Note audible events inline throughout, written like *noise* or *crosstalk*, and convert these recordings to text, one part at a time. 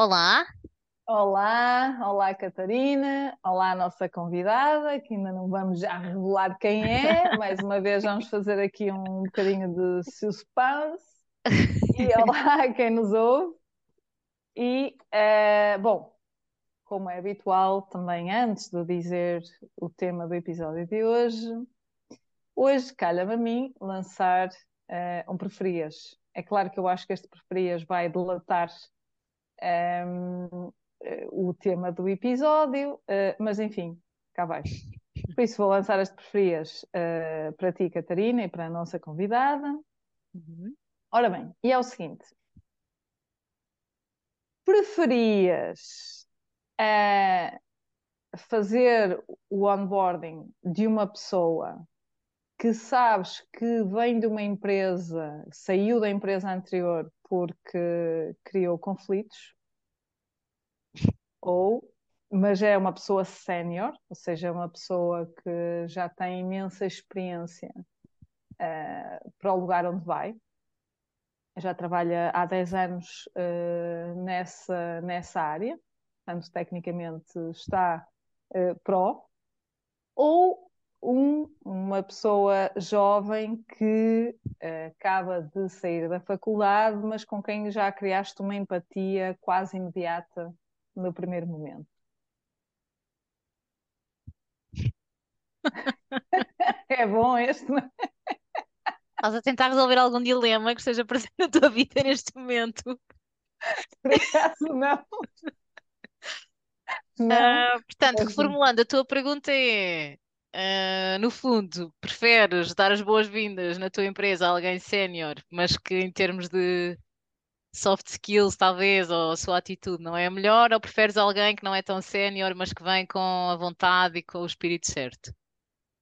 Olá, Olá, olá Catarina, olá nossa convidada, que ainda não vamos já revelar quem é, *laughs* mais uma vez vamos fazer aqui um bocadinho de suspense, e *laughs* olá quem nos ouve, e eh, bom, como é habitual também antes de dizer o tema do episódio de hoje, hoje calha-me a mim lançar eh, um preferias. É claro que eu acho que este preferias vai delatar ehm, eh, o tema do episódio, eh, mas enfim, cá vai. Por isso vou lançar as preferias eh, para ti, Catarina, e para a nossa convidada. Uhum. Ora bem, e é o seguinte: preferias eh, fazer o onboarding de uma pessoa que sabes que vem de uma empresa, saiu da empresa anterior porque criou conflitos, ou, mas é uma pessoa sénior, ou seja, é uma pessoa que já tem imensa experiência uh, para o lugar onde vai. Já trabalha há 10 anos uh, nessa, nessa área, portanto, tecnicamente está uh, pró. Ou um, uma pessoa jovem que uh, acaba de sair da faculdade, mas com quem já criaste uma empatia quase imediata no primeiro momento. *laughs* é bom este, não é? Estás a tentar resolver algum dilema que esteja presente na tua vida neste momento? Por acaso não. *laughs* Não. Ah, portanto, reformulando, a tua pergunta é: ah, no fundo, preferes dar as boas-vindas na tua empresa a alguém sénior, mas que em termos de soft skills, talvez, ou a sua atitude não é a melhor, ou preferes alguém que não é tão sénior, mas que vem com a vontade e com o espírito certo?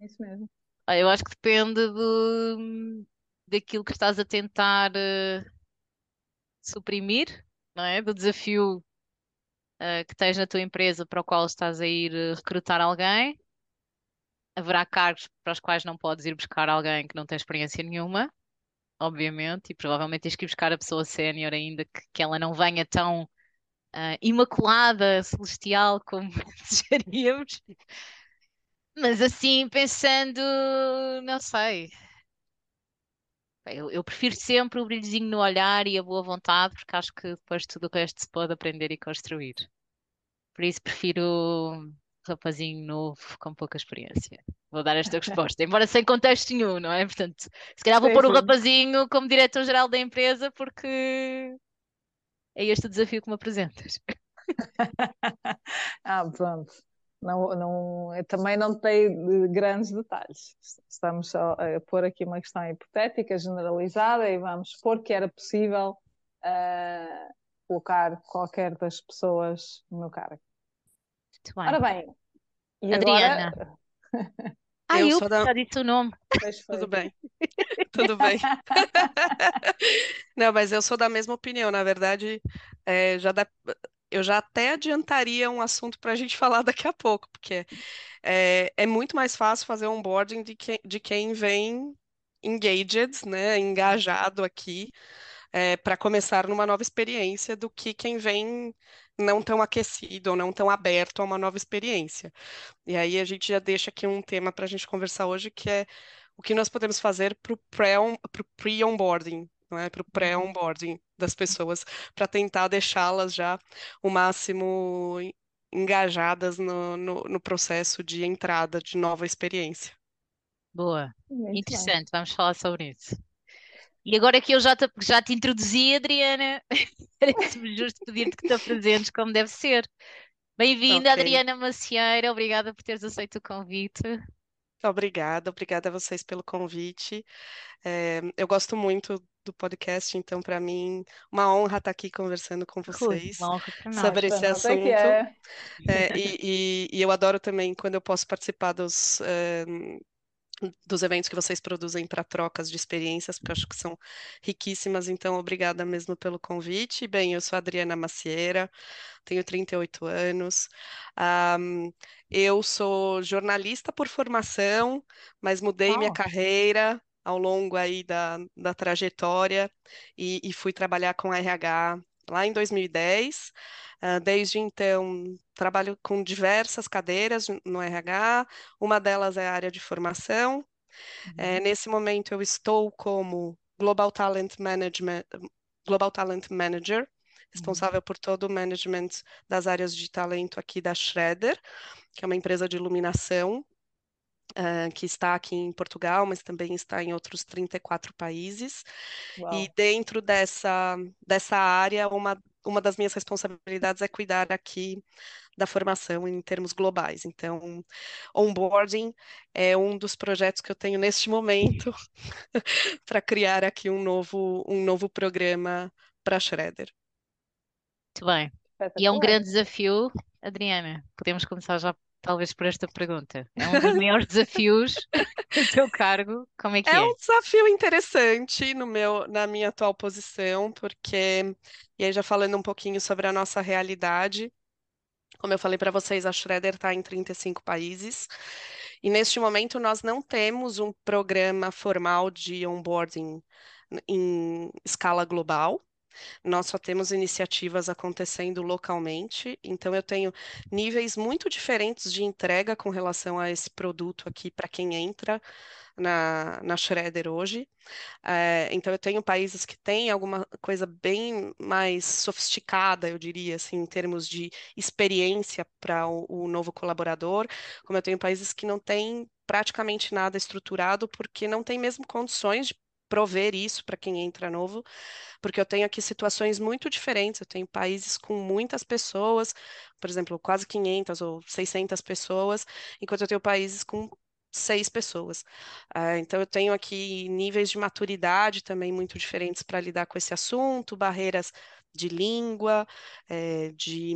Isso mesmo. Ah, Eu acho que depende do, daquilo que estás a tentar eh, suprimir, não é? Do desafio eh, que tens na tua empresa para o qual estás a ir recrutar alguém. Haverá cargos para os quais não podes ir buscar alguém que não tem experiência nenhuma, obviamente, e provavelmente tens que ir buscar a pessoa sénior ainda que, que ela não venha tão ah, imaculada, celestial como *laughs* desejaríamos. Mas assim, pensando, não sei. Eu, eu prefiro sempre o brilhozinho no olhar e a boa vontade, porque acho que depois tudo o resto se pode aprender e construir. Por isso prefiro rapazinho novo com pouca experiência. Vou dar esta resposta, embora sem contexto nenhum, não é? Portanto, se calhar vou Sim, pôr o sim. rapazinho como diretor-geral da empresa, porque é este o desafio que me apresentas. *laughs* Ah, pronto. Não, não, também não dei de grandes detalhes. Estamos só a pôr aqui uma questão hipotética, generalizada, e vamos supor que era possível ah, colocar qualquer das pessoas no cargo. Muito bem. Ora bem, e Adriana. agora. *laughs* Ah, Eu eu da- já disse o nome. Tudo bem, *laughs* tudo bem. *laughs* Não, mas eu sou da mesma opinião. Na verdade, é, já dá- eu já até adiantaria um assunto para a gente falar daqui a pouco, porque é, é muito mais fácil fazer onboarding de quem, de quem vem engaged, né, engajado aqui, para começar numa nova experiência, do que quem vem não tão aquecido ou não tão aberto a uma nova experiência. E aí a gente já deixa aqui um tema para a gente conversar hoje, que é o que nós podemos fazer para o pre-onboarding, não é? Para o pré-onboarding das pessoas, para tentar deixá-las já o máximo en- engajadas no, no, no processo de entrada de nova experiência. Boa. Interessante, vamos falar sobre isso. E agora que eu já te, já te introduzi, Adriana, *laughs* parece-me justo pedir-te que te apresentes como deve ser. Bem-vinda, Ok. Adriana Macieira, obrigada por teres aceito o convite. Obrigada, obrigada a vocês pelo convite. É, eu gosto muito do podcast, então para mim uma honra estar aqui conversando com vocês nós. sobre esse é assunto. é. É, e, e- e eu adoro também quando eu posso participar dos, eh, dos eventos que vocês produzem para trocas de experiências, porque eu acho que são riquíssimas. Então, obrigada mesmo pelo convite. Bem, eu sou a Adriana Macieira, tenho 38 anos. Ahm, eu sou jornalista por formação, mas mudei minha Uau. carreira ao longo aí da, da trajetória e, e fui trabalhar com RH lá em 2010. Uh, desde então, trabalho com diversas cadeiras no RH, uma delas é a área de formação. Uhum. É, nesse momento, eu estou como Global Talent Management, Global Talent Manager, responsável uhum. por todo o management das áreas de talento aqui da Schroeder, que é uma empresa de iluminação Uh, que está aqui em Portugal, mas também está em outros 34 países. Uau. E dentro dessa, dessa área, uma, uma das minhas responsabilidades é cuidar aqui da formação em termos globais. Então, onboarding é um dos projetos que eu tenho neste momento *laughs* para criar aqui um novo, um novo programa para a Schroeder. Muito bem. E é um grande desafio, Adriana. Podemos começar já talvez por esta pergunta. É um dos maiores desafios *laughs* do teu cargo. Como é que é? É um desafio interessante no meu, na minha atual posição, porque, e aí já falando um pouquinho sobre a nossa realidade, como eu falei para vocês, a Schroeder está em 35 países. E neste momento nós não temos um programa formal de onboarding em escala global. Nós só temos iniciativas acontecendo localmente, então eu tenho níveis muito diferentes de entrega com relação a esse produto aqui para quem entra na, na Schroeder hoje. É, então, eu tenho países que têm alguma coisa bem mais sofisticada, eu diria, assim, em termos de experiência para o, o novo colaborador, como eu tenho países que não têm praticamente nada estruturado, porque não tem mesmo condições de prover isso para quem entra novo, porque eu tenho aqui situações muito diferentes. Eu tenho países com muitas pessoas, por exemplo, quase 500 ou 600 pessoas, enquanto eu tenho países com seis pessoas. Uh, então, eu tenho aqui níveis de maturidade também muito diferentes para lidar com esse assunto, barreiras de língua, é, de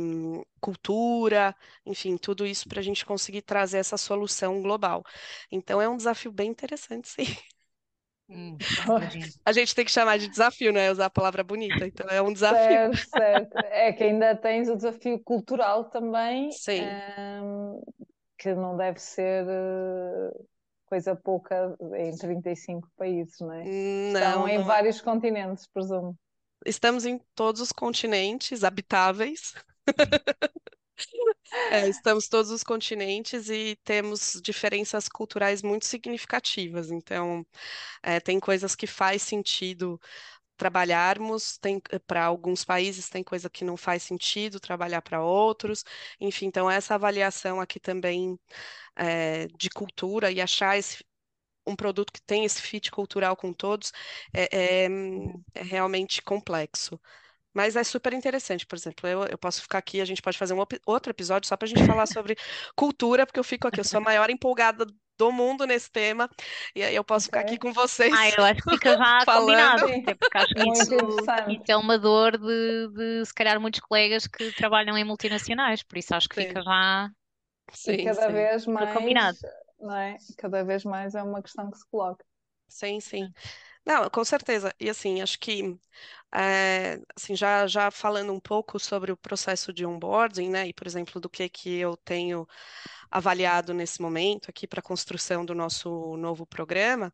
cultura, enfim, tudo isso para a gente conseguir trazer essa solução global. Então, é um desafio bem interessante, *laughs* sim. Hum, a gente tem que chamar de desafio, não é usar a palavra bonita, então é um desafio. Certo, certo. É que ainda tens o desafio cultural também, Sim. Um, que não deve ser eh, coisa pouca em 35 países, não é? Não, Estão em não é. vários continentes, presumo. Estamos em todos os continentes habitáveis. É, estamos todos os continentes e temos diferenças culturais muito significativas. Então, é, tem coisas que faz sentido trabalharmos, tem para alguns países tem coisa que não faz sentido trabalhar para outros, enfim, então essa avaliação aqui também é, de cultura e achar esse, um produto que tem esse fit cultural com todos é, é, é realmente complexo. Mas é super interessante, por exemplo, eu, eu posso ficar aqui, a gente pode fazer um outro episódio só para a gente falar *laughs* sobre cultura, porque eu fico aqui, eu sou a maior empolgada do mundo nesse tema, e aí eu posso ficar aqui com vocês. Ah, eu acho que fica já *laughs* combinado, porque acho que isso, isso, é uma dor de, de, se calhar, muitos colegas que trabalham em multinacionais, por isso acho que sim. fica já sim, e cada sim. vez mais combinado. Não é? Cada vez mais é uma questão que se coloca. Sim, sim. Não, com certeza. E assim, acho que é, assim, já, já falando um pouco sobre o processo de onboarding, né? E, por exemplo, do que que eu tenho avaliado nesse momento aqui para a construção do nosso novo programa,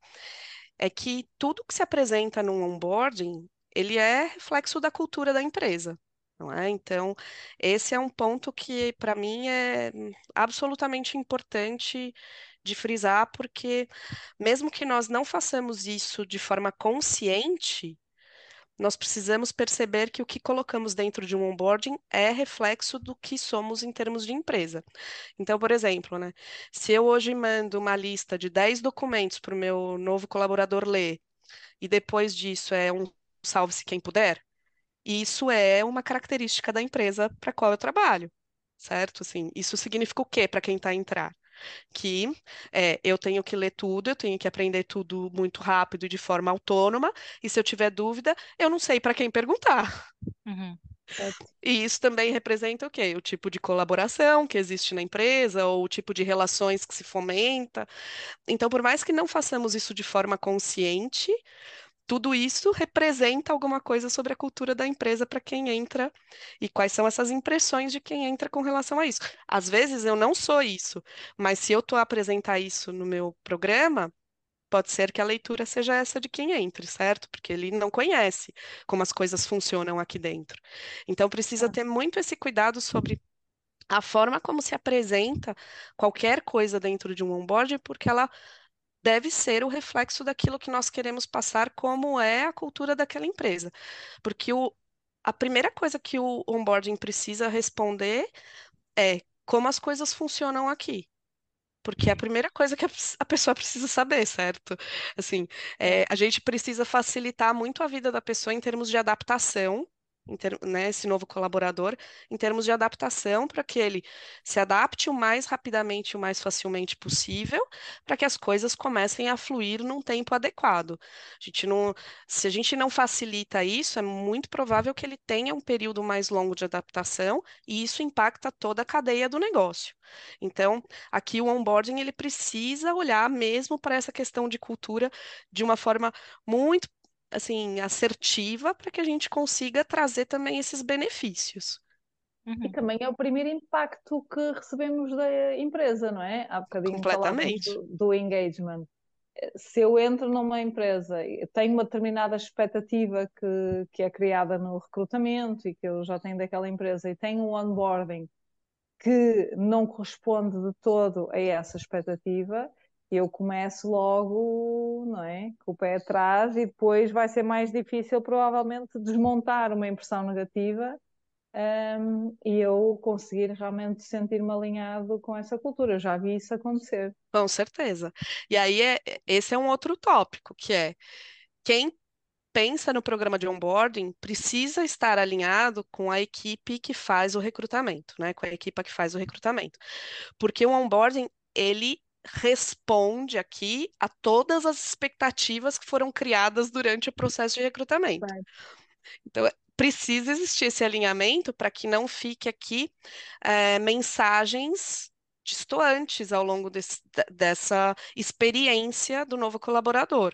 é que tudo que se apresenta num onboarding, ele é reflexo da cultura da empresa. Não é? Então, esse é um ponto que, para mim, é absolutamente importante de frisar, porque mesmo que nós não façamos isso de forma consciente, nós precisamos perceber que o que colocamos dentro de um onboarding é reflexo do que somos em termos de empresa. Então, por exemplo, né, se eu hoje mando uma lista de 10 documentos para o meu novo colaborador ler, e depois disso é um salve-se quem puder, isso é uma característica da empresa para qual eu trabalho, certo? Assim, isso significa o quê para quem está a entrar? Que é, eu tenho que ler tudo, eu tenho que aprender tudo muito rápido e de forma autônoma, e se eu tiver dúvida, eu não sei para quem perguntar. Uhum. E isso também representa o quê? O tipo de colaboração que existe na empresa, ou o tipo de relações que se fomenta. Então, por mais que não façamos isso de forma consciente, tudo isso representa alguma coisa sobre a cultura da empresa para quem entra e quais são essas impressões de quem entra com relação a isso. Às vezes eu não sou isso, mas se eu estou a apresentar isso no meu programa, pode ser que a leitura seja essa de quem entre, certo? Porque ele não conhece como as coisas funcionam aqui dentro. Então, precisa Ah. ter muito esse cuidado sobre a forma como se apresenta qualquer coisa dentro de um onboard, porque ela deve ser o reflexo daquilo que nós queremos passar, como é a cultura daquela empresa. Porque o, a primeira coisa que o onboarding precisa responder é como as coisas funcionam aqui. Porque é a primeira coisa que a, pessoa precisa saber, certo? Assim, é, a gente precisa facilitar muito a vida da pessoa em termos de adaptação, ter- né, esse novo colaborador, em termos de adaptação, para que ele se adapte o mais rapidamente e o mais facilmente possível, para que as coisas comecem a fluir num tempo adequado. A gente não, se a gente não facilita isso, é muito provável que ele tenha um período mais longo de adaptação, e isso impacta toda a cadeia do negócio. Então, aqui o onboarding ele precisa olhar mesmo para essa questão de cultura de uma forma muito assim assertiva para que a gente consiga trazer também esses benefícios. E Uhum. também é o primeiro impacto que recebemos da empresa, não é? Há bocadinho falávamos Completamente. do, do engagement. Se eu entro numa empresa e tenho uma determinada expectativa que, que é criada no recrutamento e que eu já tenho daquela empresa e tenho um onboarding que não corresponde de todo a essa expectativa, eu começo logo, não é? Com o pé atrás e depois vai ser mais difícil, provavelmente, desmontar uma impressão negativa, hum, e eu conseguir realmente sentir-me alinhado com essa cultura. Eu já vi isso acontecer. Com certeza. E aí é, esse é um outro tópico, que é quem pensa no programa de onboarding precisa estar alinhado com a equipe que faz o recrutamento, né? Com a equipa que faz o recrutamento. Porque o onboarding, ele responde aqui a todas as expectativas que foram criadas durante o processo de recrutamento. Vai. Então, é- precisa existir esse alinhamento para que não fique aqui eh, mensagens distoantes ao longo desse- de- dessa experiência do novo colaborador,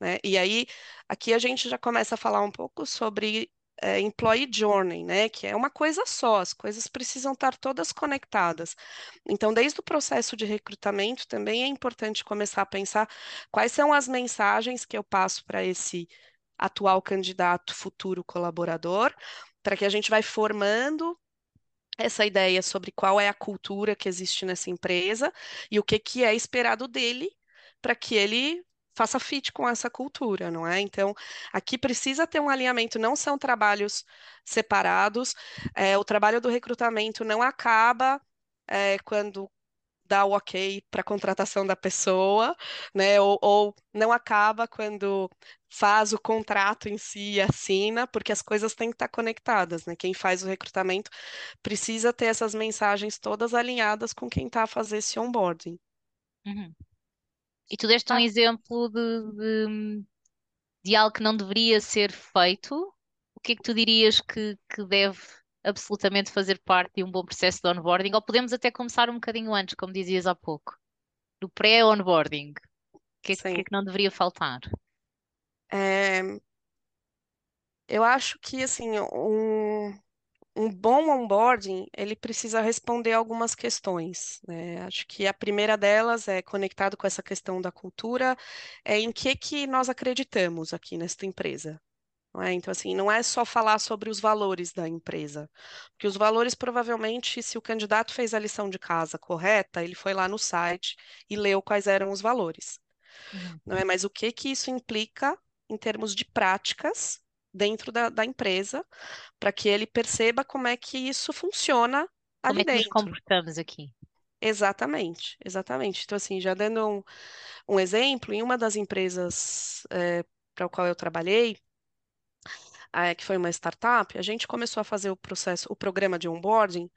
né? E aí, aqui a gente já começa a falar um pouco sobre eh, Employee Journey, né? Que é uma coisa só, as coisas precisam estar todas conectadas. Então, desde o processo de recrutamento, também é importante começar a pensar quais são as mensagens que eu passo para esse atual candidato, futuro colaborador, para que a gente vai formando essa ideia sobre qual é a cultura que existe nessa empresa e o que que é esperado dele para que ele faça fit com essa cultura, não é? Então, aqui precisa ter um alinhamento, não são trabalhos separados, é, o trabalho do recrutamento não acaba é, quando dá o ok para a contratação da pessoa, né? Ou, ou não acaba quando faz o contrato em si e assina, porque as coisas têm que estar conectadas, né? Quem faz o recrutamento precisa ter essas mensagens todas alinhadas com quem está a fazer esse onboarding. Uhum. E tu deste um Ah. exemplo de, de, de algo que não deveria ser feito. O que é que tu dirias que, que deve absolutamente fazer parte de um bom processo de onboarding? Ou podemos até começar um bocadinho antes, como dizias há pouco, do pré-onboarding. O que é que, que é que não deveria faltar? É, eu acho que assim um, um bom onboarding ele precisa responder algumas questões, né? Acho que a primeira delas é conectado com essa questão da cultura, é em que que nós acreditamos aqui nesta empresa. É? Então, assim, não é só falar sobre os valores da empresa, porque os valores, provavelmente, se o candidato fez a lição de casa correta, ele foi lá no site e leu quais eram os valores, Uhum. não é? Mas o que que isso implica em termos de práticas dentro da, da empresa, para que ele perceba como é que isso funciona Como ali é que nos dentro. comportamos aqui? Exatamente, exatamente. Então, assim, já dando um, um exemplo, em uma das empresas para o qual eu trabalhei, eh, que foi uma startup, a gente começou a fazer o processo, o programa de onboarding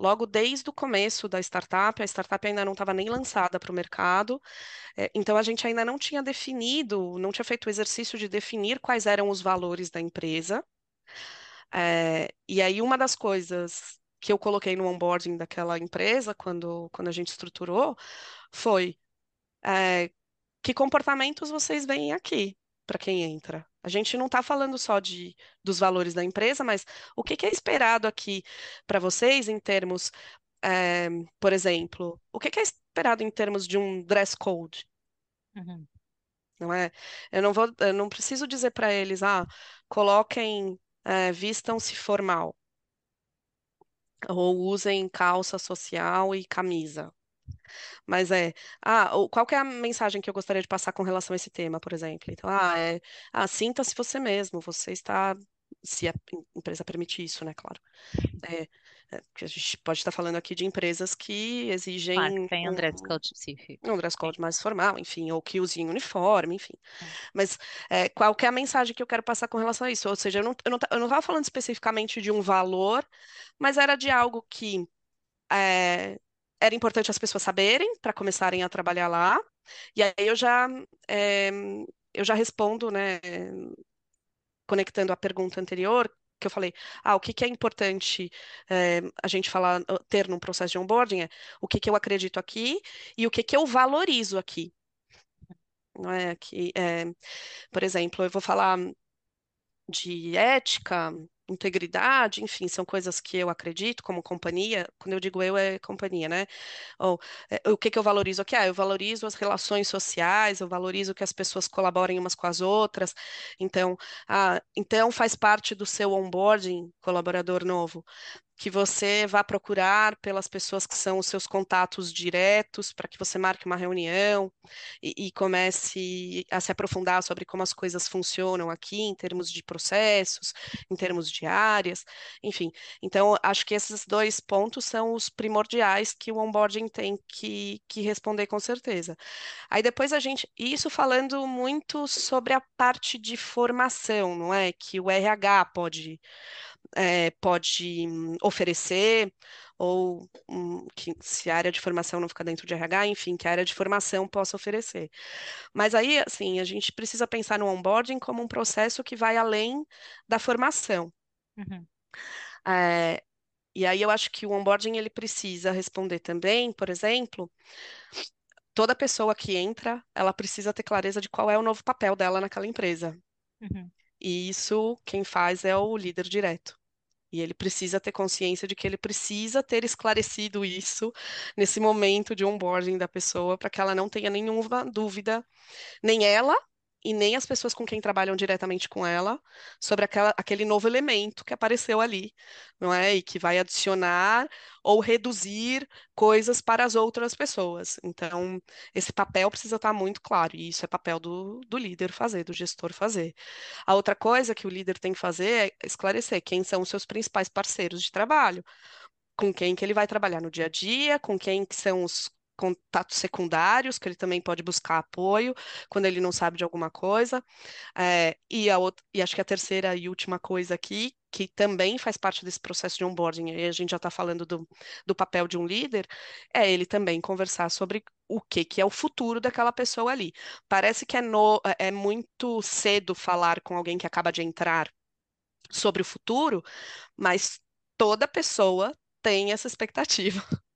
logo desde o começo da startup. A startup ainda não estava nem lançada para o mercado, eh, então a gente ainda não tinha definido, não tinha feito o exercício de definir quais eram os valores da empresa. Eh, e aí, uma das coisas que eu coloquei no onboarding daquela empresa, quando, quando a gente estruturou, foi eh, que comportamentos vocês veem aqui para quem entra? A gente não está falando só de, dos valores da empresa, mas o que que é esperado aqui para vocês em termos, eh, por exemplo, o que que é esperado em termos de um dress code? Uhum. não é? Eu não vou, eu não preciso dizer para eles, ah, coloquem, é, vistam-se formal, ou usem calça social e camisa. Mas é, ah, qual que é a mensagem que eu gostaria de passar com relação a esse tema, por exemplo? Então, ah, é, ah, sinta-se você mesmo, você está, se a empresa permite isso, né, claro. É, é, a gente pode estar falando aqui de empresas que Claro, que exigem tem um dress code específico. um dress code mais formal, enfim, ou que usem uniforme, enfim. Hum. Mas é, qual que é a mensagem que eu quero passar com relação a isso? Ou seja, eu não, eu não, eu não estava falando especificamente de um valor, mas era de algo que é, era importante as pessoas saberem para começarem a trabalhar lá. E aí eu já, é, eu já respondo, né, conectando a pergunta anterior, que eu falei, ah, o que que é importante é, a gente falar, ter num processo de onboarding é o que que eu acredito aqui e o que que eu valorizo aqui. Não é que, é, por exemplo, eu vou falar de ética, integridade, enfim, são coisas que eu acredito como companhia. Quando eu digo eu, é companhia, né? Ou é, o que que eu valorizo aqui? Ah, eu valorizo as relações sociais, eu valorizo que as pessoas colaborem umas com as outras. Então, ah, então faz parte do seu onboarding, colaborador novo que você vá procurar pelas pessoas que são os seus contatos diretos, para que você marque uma reunião e, e comece a se aprofundar sobre como as coisas funcionam aqui, em termos de processos, em termos de áreas, enfim. Então, acho que esses dois pontos são os primordiais que o onboarding tem que, que responder com certeza. Aí depois a gente, isso falando muito sobre a parte de formação, não é? Que o RH pode é, pode hum, oferecer, ou hum, que, se a área de formação não fica dentro de RH, enfim, que a área de formação possa oferecer. Mas aí, assim, a gente precisa pensar no onboarding como um processo que vai além da formação. Uhum. É, e aí eu acho que o onboarding ele precisa responder também, por exemplo, toda pessoa que entra, ela precisa ter clareza de qual é o novo papel dela naquela empresa. Uhum. E isso quem faz é o líder direto. E ele precisa ter consciência de que ele precisa ter esclarecido isso nesse momento de onboarding da pessoa, para que ela não tenha nenhuma dúvida, nem ela e nem as pessoas com quem trabalham diretamente com ela, sobre aquela, aquele novo elemento que apareceu ali, não é? E que vai adicionar ou reduzir coisas para as outras pessoas. Então, esse papel precisa estar muito claro, e isso é papel do, do líder fazer, do gestor fazer. A outra coisa que o líder tem que fazer é esclarecer quem são os seus principais parceiros de trabalho, com quem que ele vai trabalhar no dia a dia, com quem que são os contatos secundários, que ele também pode buscar apoio quando ele não sabe de alguma coisa. É, e, a outra, e acho que a terceira e última coisa aqui, que também faz parte desse processo de onboarding, e a gente já está falando do, do papel de um líder, é ele também conversar sobre o que, que é o futuro daquela pessoa ali. Parece que é, no, é muito cedo falar com alguém que acaba de entrar sobre o futuro, mas toda pessoa tem essa expectativa, *laughs*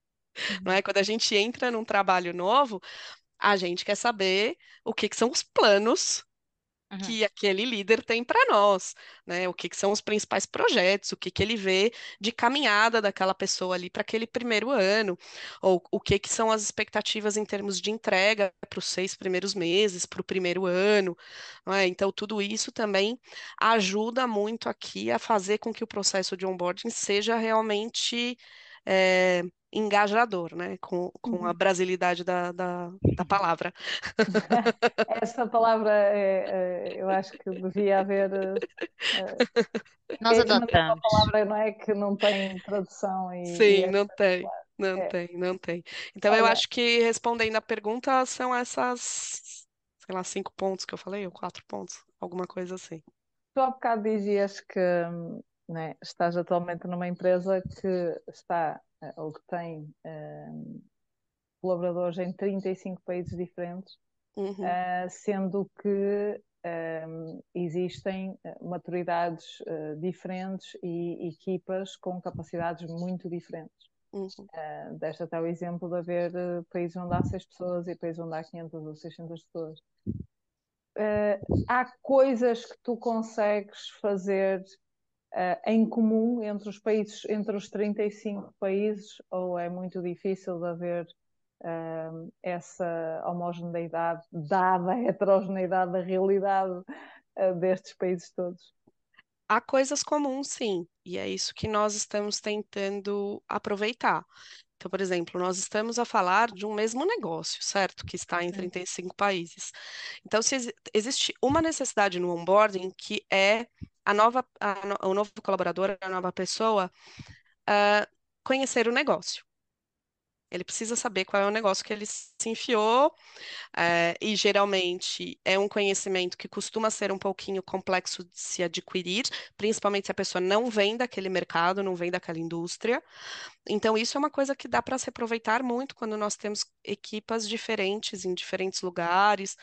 não é? Quando a gente entra num trabalho novo, a gente quer saber o que que são os planos Uhum. que aquele líder tem para nós, né? O que que são os principais projetos, o que que ele vê de caminhada daquela pessoa ali para aquele primeiro ano, ou o que que são as expectativas em termos de entrega para os seis primeiros meses, para o primeiro ano, é? Então, tudo isso também ajuda muito aqui a fazer com que o processo de onboarding seja realmente é, engajador, né? Com, com a Uhum. brasilidade da, da, da palavra. *laughs* Essa palavra é, é, eu acho que devia haver. é, Nós é uma adotamos. palavra, não é, que não tem tradução e, e Sim, é não tem, espetacular. não É. tem, não tem. Então, eu acho que respondendo a pergunta, são essas, sei lá, cinco pontos que eu falei, ou quatro pontos, alguma coisa assim. tu há bocado dizias que hum, né, estás atualmente numa empresa que está eh, ou que tem hum, colaboradores em 35 países diferentes, Uhum, eh, sendo que hum, existem eh, maturidades eh, diferentes e equipas com capacidades muito diferentes. uhum, Uh, deste até o exemplo de haver uh, países onde há 6 pessoas e países onde há 500 ou 600 pessoas. Uh, há coisas que tu consegues fazer uh, em comum entre os países, entre os 35 países, ou é muito difícil de haver uh, essa homogeneidade, dada a heterogeneidade da realidade uh, destes países todos. Há coisas comuns, sim, e é isso que nós estamos tentando aproveitar. Então, por exemplo, nós estamos a falar de um mesmo negócio, certo? Que está em 35 países. Então, se ex existe uma necessidade no onboarding que é a nova, a, o novo colaborador, a nova pessoa, uh, conhecer o negócio. Ele precisa saber qual é o negócio que ele se enfiou, é, e geralmente é um conhecimento que costuma ser um pouquinho complexo de se adquirir, principalmente se a pessoa não vem daquele mercado, não vem daquela indústria. Então, isso é uma coisa que dá para se aproveitar muito quando nós temos equipas diferentes em diferentes lugares.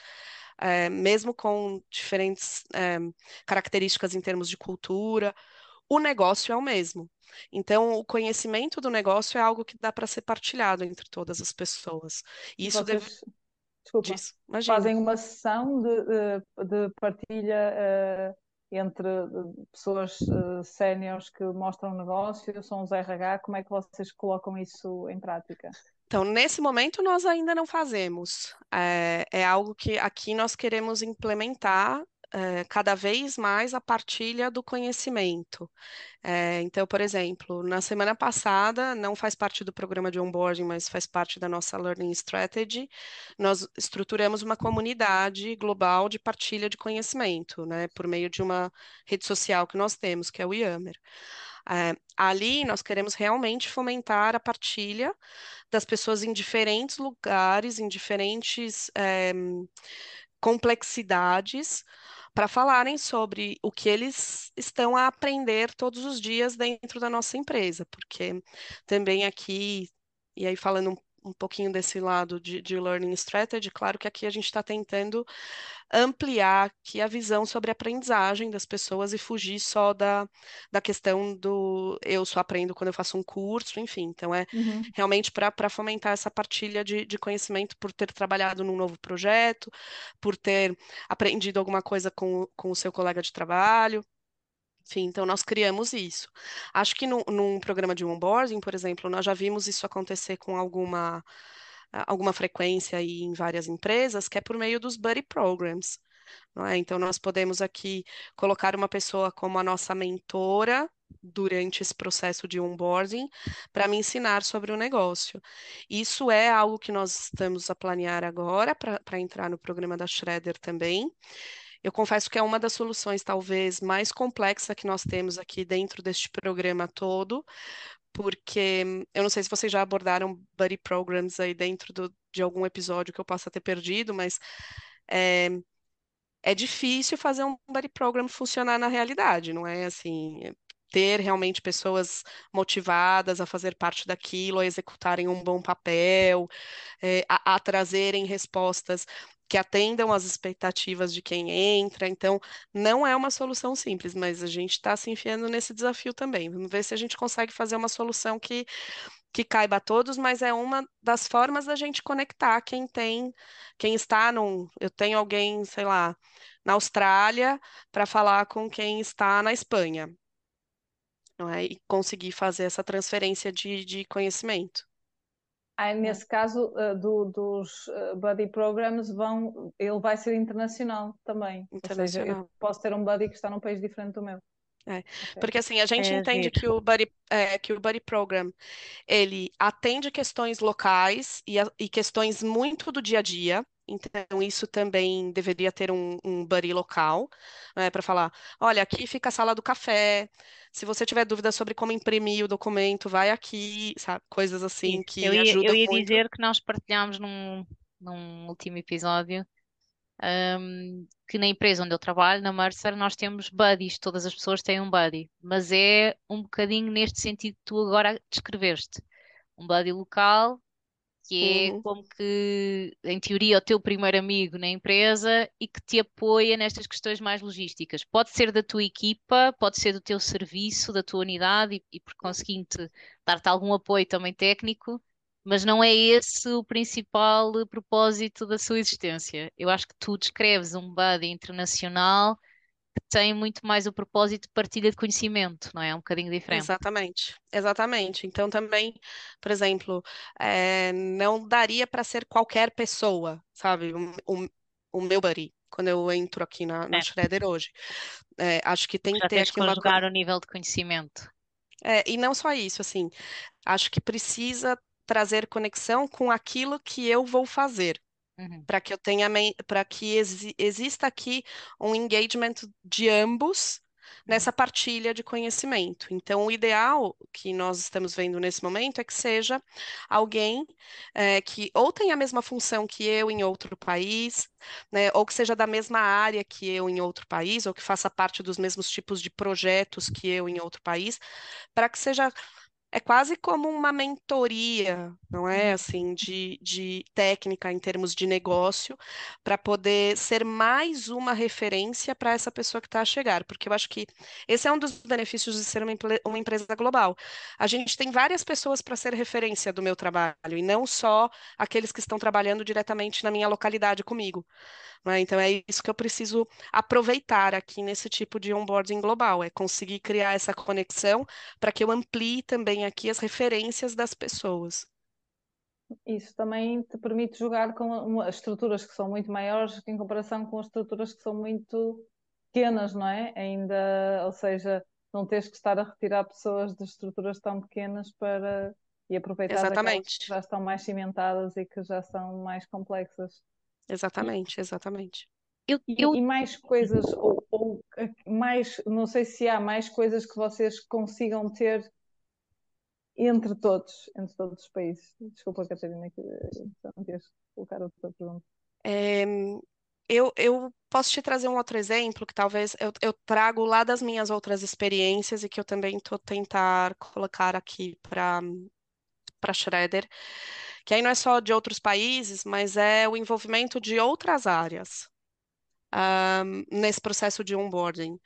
É, mesmo com diferentes é, características em termos de cultura, o negócio é o mesmo. Então, o conhecimento do negócio é algo que dá para ser partilhado entre todas as pessoas. E isso Vocês, deve... desculpa, Diz, fazem uma sessão de, de partilha uh, entre pessoas uh, séniores que mostram o negócio, são os RH, como é que vocês colocam isso em prática? Então, nesse momento, nós ainda não fazemos. É, é algo que aqui nós queremos implementar é, cada vez mais a partilha do conhecimento. É, então, por exemplo, na semana passada, não faz parte do programa de onboarding, mas faz parte da nossa Learning Strategy, nós estruturamos uma comunidade global de partilha de conhecimento, né, por meio de uma rede social que nós temos, que é o Yammer. É, ali nós queremos realmente fomentar a partilha das pessoas em diferentes lugares, em diferentes é, complexidades, para falarem sobre o que eles estão a aprender todos os dias dentro da nossa empresa, porque também aqui, e aí falando um pouquinho desse lado de, de learning strategy, claro que aqui a gente está tentando ampliar aqui a visão sobre a aprendizagem das pessoas e fugir só da, da questão do eu só aprendo quando eu faço um curso, enfim. Então, é uhum. realmente para fomentar essa partilha de, de conhecimento por ter trabalhado num novo projeto, por ter aprendido alguma coisa com, com o seu colega de trabalho. Enfim, então nós criamos isso. Acho que no, num programa de onboarding, por exemplo, nós já vimos isso acontecer com alguma, alguma frequência aí em várias empresas, que é por meio dos buddy programs. É? Então, nós podemos aqui colocar uma pessoa como a nossa mentora durante esse processo de onboarding para me ensinar sobre o negócio. Isso é algo que nós estamos a planear agora para entrar no programa da Shredder também. Eu confesso que é uma das soluções talvez mais complexa que nós temos aqui dentro deste programa todo, porque eu não sei se vocês já abordaram buddy programs aí dentro do, de algum episódio que eu possa ter perdido, mas é, é difícil fazer um buddy program funcionar na realidade, não é? Assim, ter realmente pessoas motivadas a fazer parte daquilo, a executarem um bom papel, é, a, a trazerem respostas que atendam às expectativas de quem entra. Então, não é uma solução simples, mas a gente está se enfiando nesse desafio também. Vamos ver se a gente consegue fazer uma solução que, que caiba a todos, mas é uma das formas da gente conectar quem tem, quem está num. Eu tenho alguém, sei lá, na Austrália para falar com quem está na Espanha. É? E conseguir fazer essa transferência de, de conhecimento. Ah, nesse caso uh, do, dos uh, buddy programs vão, ele vai ser internacional também. Internacional. Ou seja, eu posso ter um buddy que está num país diferente do meu. É, porque assim, a gente é entende que o, buddy, é, que o Buddy Program, ele atende questões locais e, a, e questões muito do dia a dia, então, isso também deveria ter um, um buddy local, né, para falar: olha, aqui fica a sala do café. Se você tiver dúvida sobre como imprimir o documento, vai aqui, sabe? Coisas assim que eu ia, ajudam eu ia muito. dizer que nós partilhámos num, num último episódio um, que na empresa onde eu trabalho, na Mercer, nós temos buddies, todas as pessoas têm um buddy, mas é um bocadinho neste sentido que tu agora descreveste. Um buddy local que é uhum. como que, em teoria, o teu primeiro amigo na empresa e que te apoia nestas questões mais logísticas. Pode ser da tua equipa, pode ser do teu serviço, da tua unidade e, e por conseguinte, dar-te algum apoio também técnico, mas não é esse o principal propósito da sua existência. Eu acho que tu descreves um buddy internacional tem muito mais o propósito de partilha de conhecimento, não é? É um bocadinho diferente. Exatamente, exatamente. Então também, por exemplo, é, não daria para ser qualquer pessoa, sabe? O, o, o meu buddy, quando eu entro aqui na, na É. Shredder hoje. É, acho que tem Já que ter que aqui uma o nível de conhecimento. É, e não só isso, assim, acho que precisa trazer conexão com aquilo que eu vou fazer, Uhum. para que eu tenha, para que exi- exista aqui um engagement de ambos nessa partilha de conhecimento. Então, o ideal que nós estamos vendo nesse momento é que seja alguém é, que ou tenha a mesma função que eu em outro país, né, ou que seja da mesma área que eu em outro país, ou que faça parte dos mesmos tipos de projetos que eu em outro país, para que seja é quase como uma mentoria, não é? Assim, de, de técnica em termos de negócio, para poder ser mais uma referência para essa pessoa que está a chegar. Porque eu acho que esse é um dos benefícios de ser uma, uma empresa global. A gente tem várias pessoas para ser referência do meu trabalho, e não só aqueles que estão trabalhando diretamente na minha localidade comigo. Né? Então, é isso que eu preciso aproveitar aqui nesse tipo de onboarding global, é conseguir criar essa conexão para que eu amplie também aqui as referências das pessoas. Isso também te permite jogar com estruturas que são muito maiores em comparação com as estruturas que são muito pequenas, não é? Ainda, ou seja, não tens que estar a retirar pessoas de estruturas tão pequenas para e aproveitar aquelas que Exatamente, já estão mais cimentadas e que já são mais complexas. Exatamente, exatamente. Eu, E, eu e mais coisas, ou, ou eh, mais, não sei se há mais coisas que vocês consigam ter entre todos, entre todos os países. Desculpa, Catarina, que eh, não tens que colocar outra pergunta. É, eu, eu posso te trazer um outro exemplo que talvez eu, eu trago lá das minhas outras experiências e que eu também estou tentar colocar aqui para para Schroeder, que aí não é só de outros países, mas é o envolvimento de outras áreas. ahm, nesse processo de onboarding.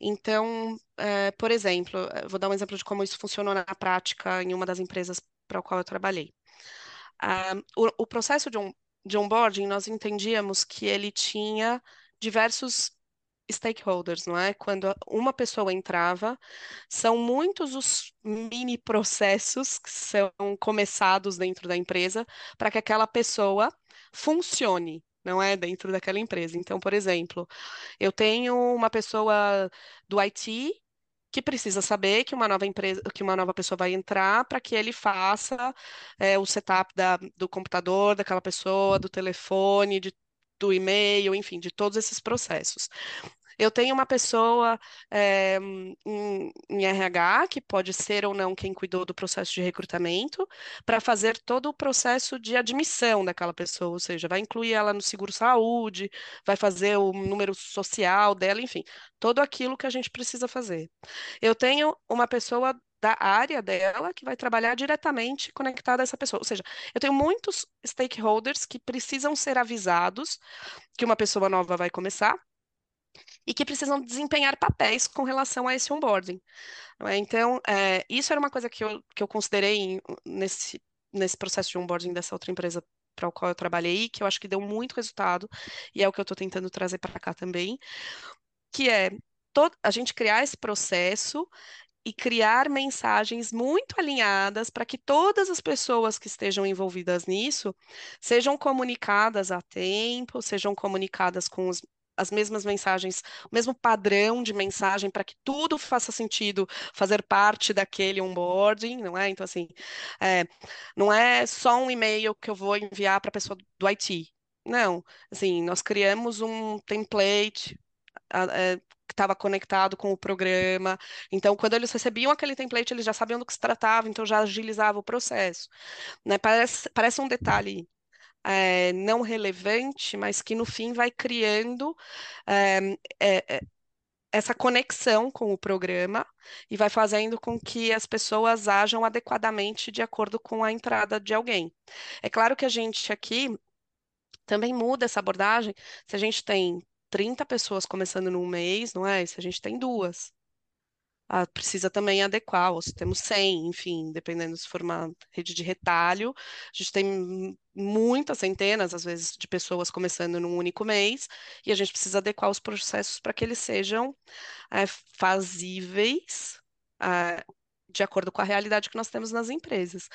Então, eh, por exemplo, eh, vou dar um exemplo de como isso funcionou na prática em uma das empresas para a qual eu trabalhei. Ahm, o, o processo de, on, de onboarding, nós entendíamos que ele tinha diversos stakeholders, não é? Quando uma pessoa entrava, são muitos os mini processos que são começados dentro da empresa para que aquela pessoa funcione, não é? Dentro daquela empresa. Então, por exemplo, eu tenho uma pessoa do IT que precisa saber que uma nova empresa, que uma nova pessoa vai entrar para que ele faça é, o setup da, do computador daquela pessoa, do telefone, de, do e-mail, enfim, de todos esses processos. Eu tenho uma pessoa eh, em, em RH, que pode ser ou não quem cuidou do processo de recrutamento, para fazer todo o processo de admissão daquela pessoa, ou seja, vai incluir ela no seguro-saúde, vai fazer o número social dela, enfim, tudo aquilo que a gente precisa fazer. Eu tenho uma pessoa da área dela que vai trabalhar diretamente conectada a essa pessoa. Ou seja, eu tenho muitos stakeholders que precisam ser avisados que uma pessoa nova vai começar e que precisam desempenhar papéis com relação a esse onboarding. não é? Então, é, isso era uma coisa que eu, que eu considerei nesse, nesse processo de onboarding dessa outra empresa para o qual eu trabalhei, que eu acho que deu muito resultado, e é o que eu estou tentando trazer para cá também, que é todo, a gente criar esse processo e criar mensagens muito alinhadas para que todas as pessoas que estejam envolvidas nisso sejam comunicadas a tempo, sejam comunicadas com os- as mesmas mensagens, o mesmo padrão de mensagem para que tudo faça sentido fazer parte daquele onboarding, não é? Então, assim, é, não é só um e-mail que eu vou enviar para a pessoa do IT. Não, assim, nós criamos um template é, que estava conectado com o programa. Então, quando eles recebiam aquele template, eles já sabiam do que se tratava, então já agilizava o processo, né? Parece, parece um detalhe é, não relevante, mas que no fim vai criando é, essa conexão com o programa e vai fazendo com que as pessoas ajam adequadamente de acordo com a entrada de alguém. É claro que a gente aqui também muda essa abordagem se a gente tem 30 pessoas começando num mês, não é? Se a gente tem duas. Ah, precisa também adequar, ou se temos 100, enfim, dependendo se for uma rede de retalho, a gente tem muitas centenas, às vezes, de pessoas começando num único mês, e a gente precisa adequar os processos para que eles sejam é, fazíveis. é, de acordo com a realidade que nós temos nas empresas.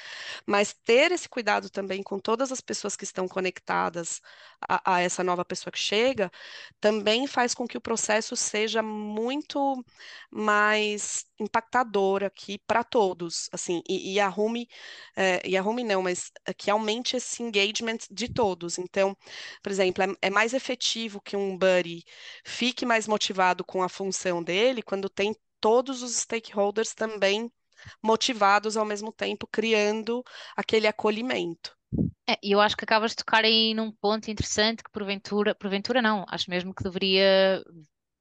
Mas ter esse cuidado também com todas as pessoas que estão conectadas a, a essa nova pessoa que chega, também faz com que o processo seja muito mais impactador aqui para todos, assim, e, e arrume, é, e arrume não, mas que aumente esse engagement de todos. Então, por exemplo, é, é mais efetivo que um buddy fique mais motivado com a função dele quando tem todos os stakeholders também motivados ao mesmo tempo, criando aquele acolhimento. É, eu acho que acabas de tocar aí num ponto interessante que porventura, porventura não, acho mesmo que deveria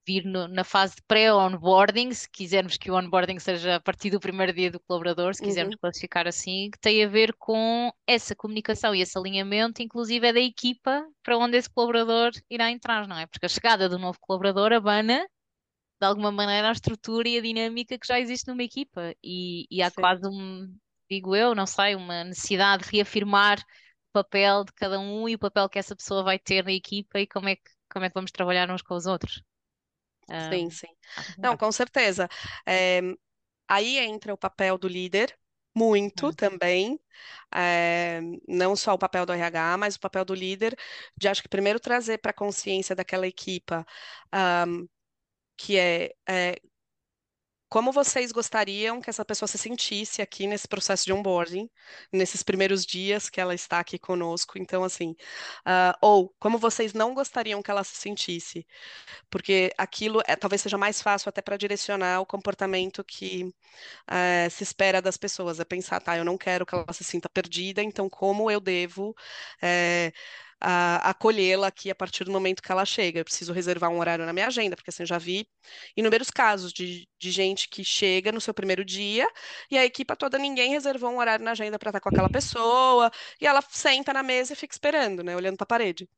vir no- na fase de pré-onboarding, se quisermos que o onboarding seja a partir do primeiro dia do colaborador, se quisermos Uhum, classificar assim, que tem a ver com essa comunicação e esse alinhamento, inclusive é da equipa para onde esse colaborador irá entrar, não é? Porque a chegada do novo colaborador abana de alguma maneira a estrutura e a dinâmica que já existe numa equipa. E, e há sim. quase um, digo eu, não sei, uma necessidade de reafirmar o papel de cada um e o papel que essa pessoa vai ter na equipa e como é que, como é que vamos trabalhar uns com os outros. Sim, sim. acho Não, com certeza. É, aí entra o papel do líder, muito Hum, também. É, não só o papel do RH, mas o papel do líder, de acho que primeiro trazer para a consciência daquela equipa, ahm, que é, é Como vocês gostariam que essa pessoa se sentisse aqui nesse processo de onboarding, nesses primeiros dias que ela está aqui conosco? Então, assim, ah, ou como vocês não gostariam que ela se sentisse? Porque aquilo é, talvez seja mais fácil até para direcionar o comportamento que eh, se espera das pessoas. É pensar, tá, eu não quero que ela se sinta perdida, então como eu devo. a- acolhê-la aqui a partir do momento que ela chega. Eu preciso reservar um horário na minha agenda, porque assim, eu já vi inúmeros casos de, de gente que chega no seu primeiro dia e a equipa toda, ninguém reservou um horário na agenda para estar com aquela pessoa, e ela senta na mesa e fica esperando, né, olhando para a parede.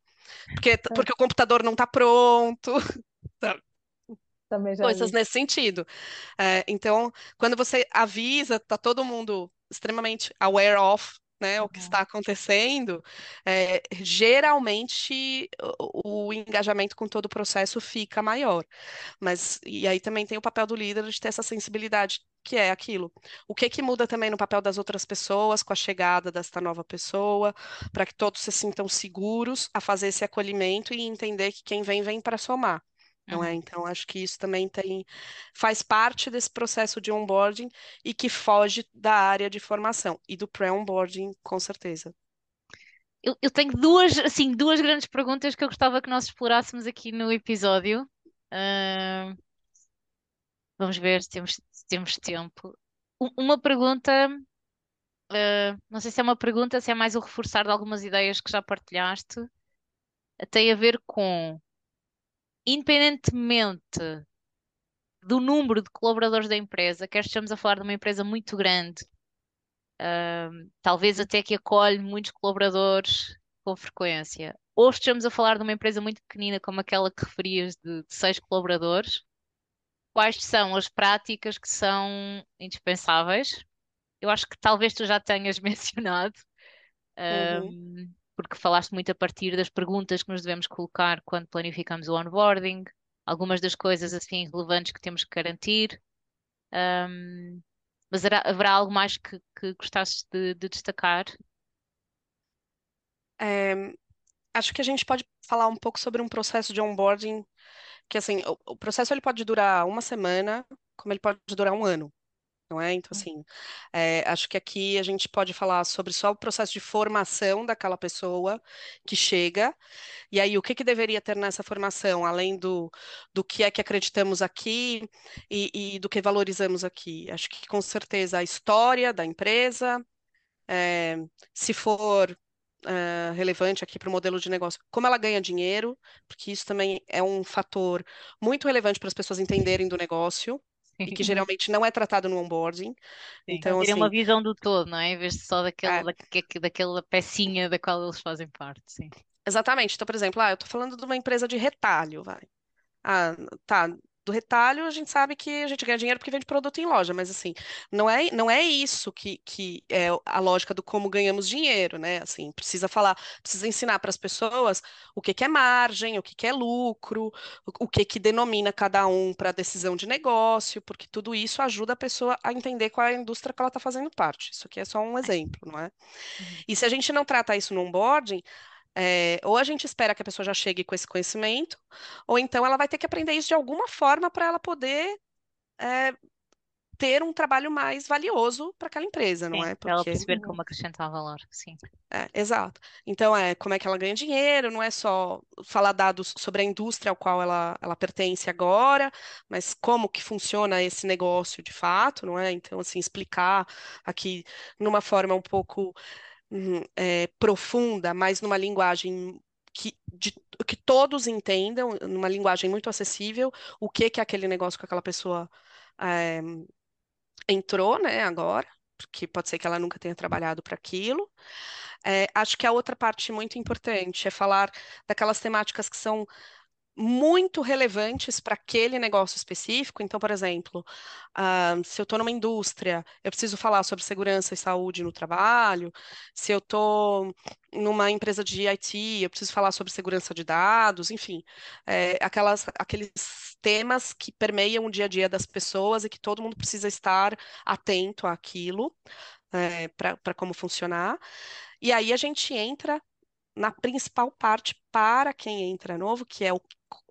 Porque, É, porque o computador não está pronto, *laughs* sabe? coisas vi. nesse sentido. É, então, quando você avisa, tá todo mundo extremamente aware of, né, o que está acontecendo, é, geralmente o, o engajamento com todo o processo fica maior. Mas, e aí também tem o papel do líder de ter essa sensibilidade, que é aquilo. O que que muda também no papel das outras pessoas com a chegada desta nova pessoa, para que todos se sintam seguros a fazer esse acolhimento e entender que quem vem, vem para somar. Não é? Uhum. Então, acho que isso também tem, faz parte desse processo de onboarding e que foge da área de formação e do pré-onboarding, com certeza. Eu, eu tenho duas, assim, duas grandes perguntas que eu gostava que nós explorássemos aqui no episódio. Ahm, vamos ver se temos, se temos tempo. Uma pergunta. Uh, não sei se é uma pergunta, se é mais o reforçar de algumas ideias que já partilhaste, tem a ver com, independentemente do número de colaboradores da empresa, quer estejamos a falar de uma empresa muito grande, talvez até que acolhe muitos colaboradores com frequência, ou estejamos a falar de uma empresa muito pequenina, como aquela que referias de, de seis colaboradores, quais são as práticas que são indispensáveis? Eu acho que talvez tu já tenhas *laughs* mencionado. Uhum. um, porque falaste muito a partir das perguntas que nos devemos colocar quando planificamos o onboarding, algumas das coisas assim relevantes que temos que garantir. um, mas haverá, haverá algo mais que, que gostasses de, de destacar? É, acho que a gente pode falar um pouco sobre um processo de onboarding que, assim, o, o processo ele pode durar uma semana, como ele pode durar um ano. Não é? Então, assim, é, acho que aqui a gente pode falar sobre só o processo de formação daquela pessoa que chega, e aí o que que deveria ter nessa formação, além do, do que é que acreditamos aqui e, e do que valorizamos aqui. Acho que com certeza a história da empresa, é, se for é, relevante aqui para o modelo de negócio, como ela ganha dinheiro, porque isso também é um fator muito relevante para as pessoas entenderem do negócio. E que Uhum. geralmente não é tratado no onboarding. sim. Então, terem uma assim, visão do todo, não é? Em vez de só daquele, é, daque- daquela pecinha da qual eles fazem parte, sim. exatamente. Então, por exemplo, ah, eu estou falando de uma empresa de retalho, vai. Ah, tá. Do retalho, a gente sabe que a gente ganha dinheiro porque vende produto em loja, mas assim, não é, não é isso que, que é a lógica do como ganhamos dinheiro, né? Assim, precisa falar, precisa ensinar para as pessoas o que que é margem, o que que é lucro, o, o que que denomina cada um para decisão de negócio, porque tudo isso ajuda a pessoa a entender qual é a indústria que ela está fazendo parte. Isso aqui é só um exemplo, não é? Uhum. E se a gente não trata isso no onboarding, é, ou a gente espera que a pessoa já chegue com esse conhecimento, ou então ela vai ter que aprender isso de alguma forma para ela poder é, ter um trabalho mais valioso para aquela empresa, não Sim, é? para ela Porque perceber como acrescentar valor, sim. é, exato. Então, é como é que ela ganha dinheiro, não é só falar dados sobre a indústria ao qual ela, ela pertence agora, mas como que funciona esse negócio de fato, não é? Então, assim, explicar aqui numa forma um pouco é, profunda, mas numa linguagem que, de- que todos entendam, numa linguagem muito acessível, o que que é aquele negócio que aquela pessoa é, entrou, né, agora, porque pode ser que ela nunca tenha trabalhado para aquilo. É, acho que a outra parte muito importante é falar daquelas temáticas que são muito relevantes para aquele negócio específico. Então, por exemplo, ah, se eu estou numa indústria, eu preciso falar sobre segurança e saúde no trabalho. Se eu estou numa empresa de IT, eu preciso falar sobre segurança de dados, enfim, é, aquelas, aqueles temas que permeiam o dia a dia das pessoas e que todo mundo precisa estar atento àquilo, para como funcionar. E aí a gente entra na principal parte para quem entra novo, que é o,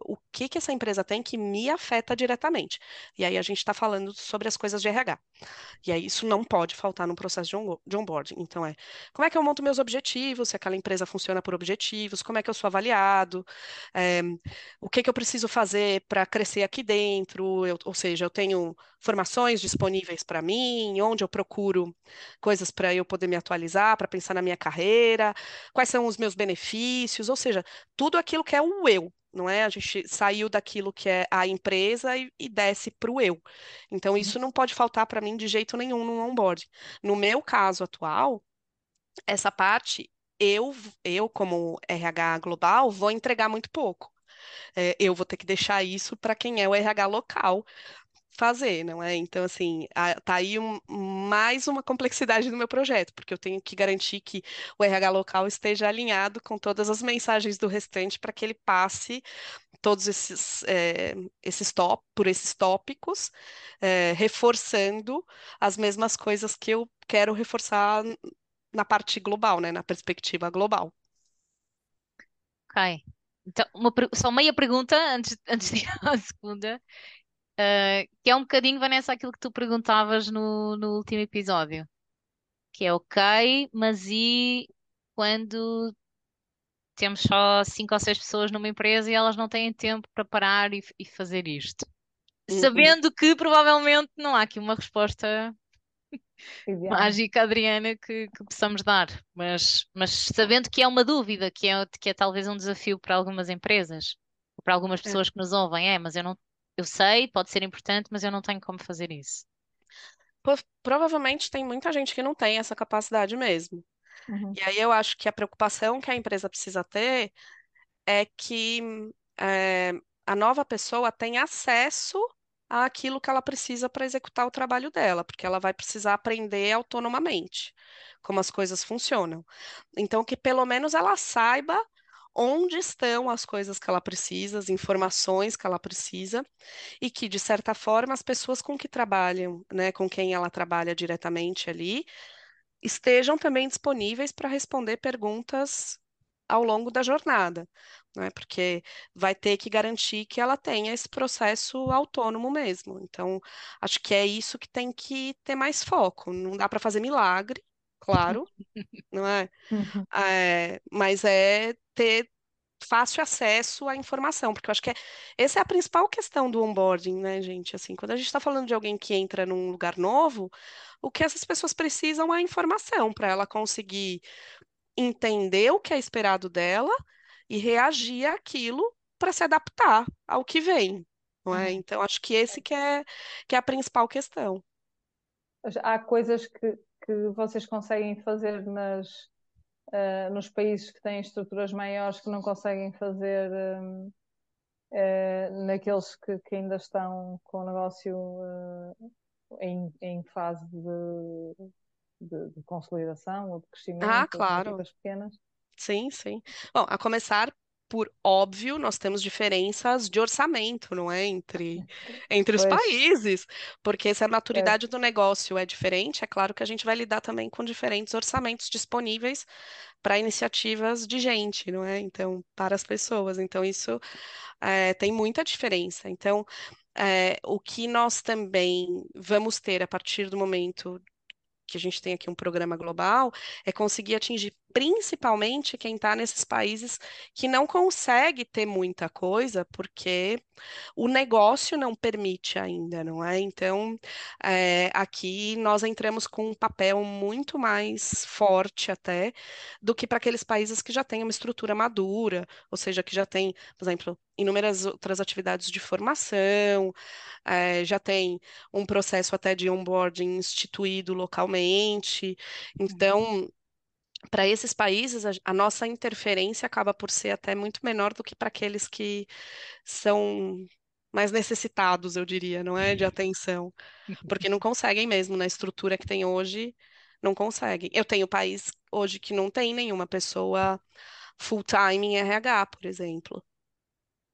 o que que essa empresa tem que me afeta diretamente. E aí a gente está falando sobre as coisas de RH. E aí isso não pode faltar no processo de, de onboarding. Então é, como é que eu monto meus objetivos, se aquela empresa funciona por objetivos, como é que eu sou avaliado, é, o que que eu preciso fazer para crescer aqui dentro, eu, ou seja, eu tenho formações disponíveis para mim, onde eu procuro coisas para eu poder me atualizar, para pensar na minha carreira, quais são os meus benefícios, ou seja, tudo aquilo que é o eu. Não é? A gente saiu daquilo que é a empresa e, e desce para o eu. Então, Uhum. isso não pode faltar para mim de jeito nenhum no onboard. No meu caso atual, essa parte, eu, eu como RH global, vou entregar muito pouco. É, eu vou ter que deixar isso para quem é o RH local fazer, não é? Então, assim, a- tá aí um- mais uma complexidade do meu projeto, porque eu tenho que garantir que o RH local esteja alinhado com todas as mensagens do restante para que ele passe todos esses, eh, esses top, por esses tópicos, eh, reforçando as mesmas coisas que eu quero reforçar na parte global, né, na perspectiva global. Ok. Então, uma só meia pergunta antes, *laughs* antes de ir à segunda, eh, que é um bocadinho, Vanessa, aquilo que tu perguntavas no, no último episódio, que é ok, mas e quando temos só cinco ou seis pessoas numa empresa e elas não têm tempo para parar e, e fazer isto? Uhum. Sabendo que provavelmente não há aqui uma resposta Ideal. mágica, Adriana, que, que possamos dar, mas, mas sabendo que é uma dúvida, que é, que é talvez um desafio para algumas empresas, ou para algumas É. pessoas que nos ouvem, é, mas eu não, eu sei, pode ser importante, mas eu não tenho como fazer isso. Provavelmente tem muita gente que não tem essa capacidade mesmo. Uhum. E aí eu acho que a preocupação que a empresa precisa ter é que eh, a nova pessoa tenha acesso àquilo que ela precisa para executar o trabalho dela, porque ela vai precisar aprender autonomamente como as coisas funcionam. Então, que pelo menos ela saiba onde estão as coisas que ela precisa, as informações que ela precisa, e que, de certa forma, as pessoas com que trabalham, né, com quem ela trabalha diretamente ali, estejam também disponíveis para responder perguntas ao longo da jornada, né? Porque vai ter que garantir que ela tenha esse processo autônomo mesmo. Então, acho que é isso que tem que ter mais foco. Não dá para fazer milagre, claro, *laughs* não é? Uhum. É, mas é ter fácil acesso à informação, porque eu acho que é, essa é a principal questão do onboarding, né, gente? Assim, quando a gente está falando de alguém que entra num lugar novo, o que essas pessoas precisam é informação para ela conseguir entender o que é esperado dela e reagir àquilo para se adaptar ao que vem, não é? Uhum. Então, acho que esse que é, que é a principal questão. Há coisas que, que vocês conseguem fazer nas, ah, nos países que têm estruturas maiores que não conseguem fazer hum, uh, naqueles que, que, ainda estão com o negócio uh, em, em, fase de, de, de, consolidação ou de crescimento, ah, claro. pequenas? Sim, sim. Bom, a começar por óbvio, nós temos diferenças de orçamento, não é? Entre, entre os países, porque se a maturidade é. do negócio é diferente, é claro que a gente vai lidar também com diferentes orçamentos disponíveis para iniciativas de gente, não é? Então, para as pessoas. Então, isso é, tem muita diferença. Então, é, o que nós também vamos ter a partir do momento que a gente tem aqui um programa global, é conseguir atingir principalmente quem está nesses países que não consegue ter muita coisa, porque o negócio não permite ainda, não é? Então, é, aqui nós entramos com um papel muito mais forte até do que para aqueles países que já têm uma estrutura madura, ou seja, que já tem, por exemplo, inúmeras outras atividades de formação, é, já tem um processo até de onboarding instituído localmente. Então, para esses países, a, a, nossa interferência acaba por ser até muito menor do que para aqueles que são mais necessitados, eu diria, não é? De atenção. Porque não *laughs* conseguem mesmo, na estrutura que tem hoje, não conseguem. Eu tenho país hoje que não tem nenhuma pessoa full-time em RH, por exemplo.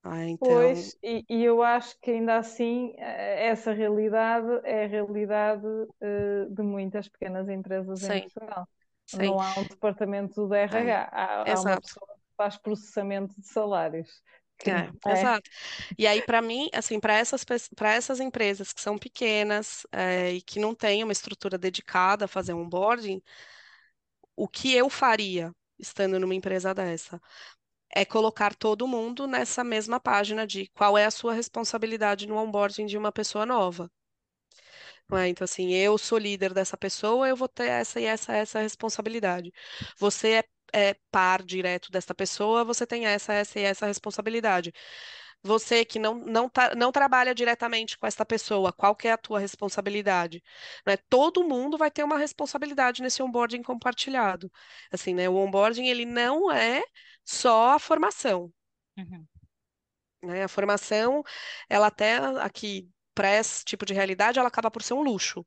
Ah, então... Pois, e, e, eu acho que ainda assim eh, essa realidade é a realidade uh, de muitas pequenas empresas Sim. em Portugal. Sim. Não há um departamento de RH, é. há, há uma pessoa que faz processamento de salários. É, é. Exato. E aí, para mim, assim, para essas, para essas empresas que são pequenas é, e que não têm uma estrutura dedicada a fazer um onboarding, o que eu faria estando numa empresa dessa? É colocar todo mundo nessa mesma página de qual é a sua responsabilidade no onboarding de uma pessoa nova. É? Então, assim, eu sou líder dessa pessoa, eu vou ter essa e essa, essa responsabilidade. Você é, é par direto dessa pessoa, você tem essa, essa e essa responsabilidade. Você que não, não, tá, não trabalha diretamente com essa pessoa, qual que é a tua responsabilidade? Né? Todo mundo vai ter uma responsabilidade nesse onboarding compartilhado. Assim, né? O onboarding, ele não é só a formação. Uhum. Né? A formação, ela até aqui para esse tipo de realidade, ela acaba por ser um luxo.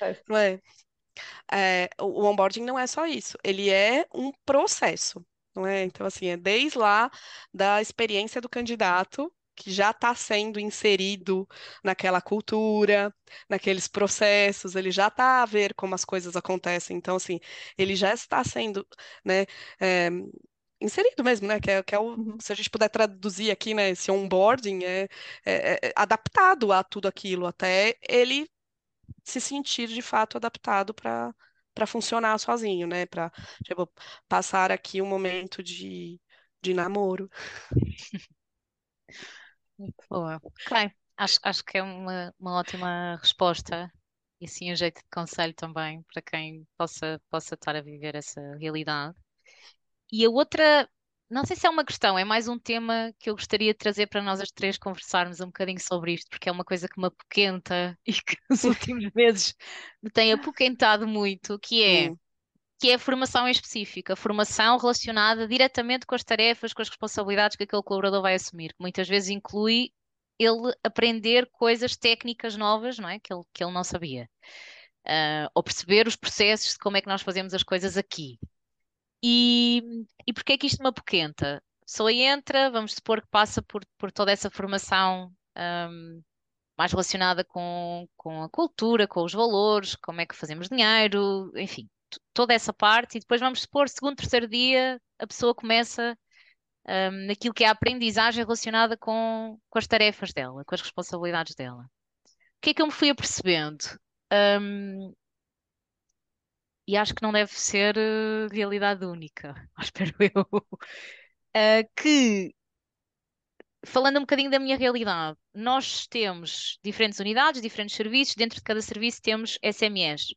É. Não é? é? o onboarding não é só isso, ele é um processo, não é? Então, assim, é desde lá da experiência do candidato, que já está sendo inserido naquela cultura, naqueles processos, ele já está a ver como as coisas acontecem. Então, assim, ele já está sendo, né, é, inserido mesmo, né? Que é, que é o, uhum. se a gente puder traduzir aqui, né? Esse onboarding é, é, é adaptado a tudo aquilo, até ele se sentir de fato adaptado para para funcionar sozinho, né? Para tipo, passar aqui um momento de, de namoro. Boa. Acho, acho que é uma, uma ótima resposta e sim um jeito de conselho também para quem possa, possa estar a viver essa realidade. E a outra, não sei se é uma questão, é mais um tema que eu gostaria de trazer para nós as três conversarmos um bocadinho sobre isto, porque é uma coisa que me apoquenta *laughs* e que nos últimos *laughs* meses me tem apoquentado muito, que é, hum. que é a formação em específico, a formação relacionada diretamente com as tarefas, com as responsabilidades que aquele colaborador vai assumir, que muitas vezes inclui ele aprender coisas técnicas novas, não é? Que ele, que ele não sabia. Uh, ou perceber os processos de como é que nós fazemos as coisas aqui. E, e porquê é que isto me apoquenta? A pessoa entra, vamos supor que passa por, por toda essa formação um, mais relacionada com, com a cultura, com os valores, como é que fazemos dinheiro, enfim, toda essa parte, e depois vamos supor, segundo, terceiro dia, a pessoa começa um, naquilo que é a aprendizagem relacionada com, com as tarefas dela, com as responsabilidades dela. O que é que eu me fui apercebendo? Um, e acho que não deve ser uh, realidade única, *laughs* espero eu, uh, que, falando um bocadinho da minha realidade, nós temos diferentes unidades, diferentes serviços, dentro de cada serviço temos SMEs,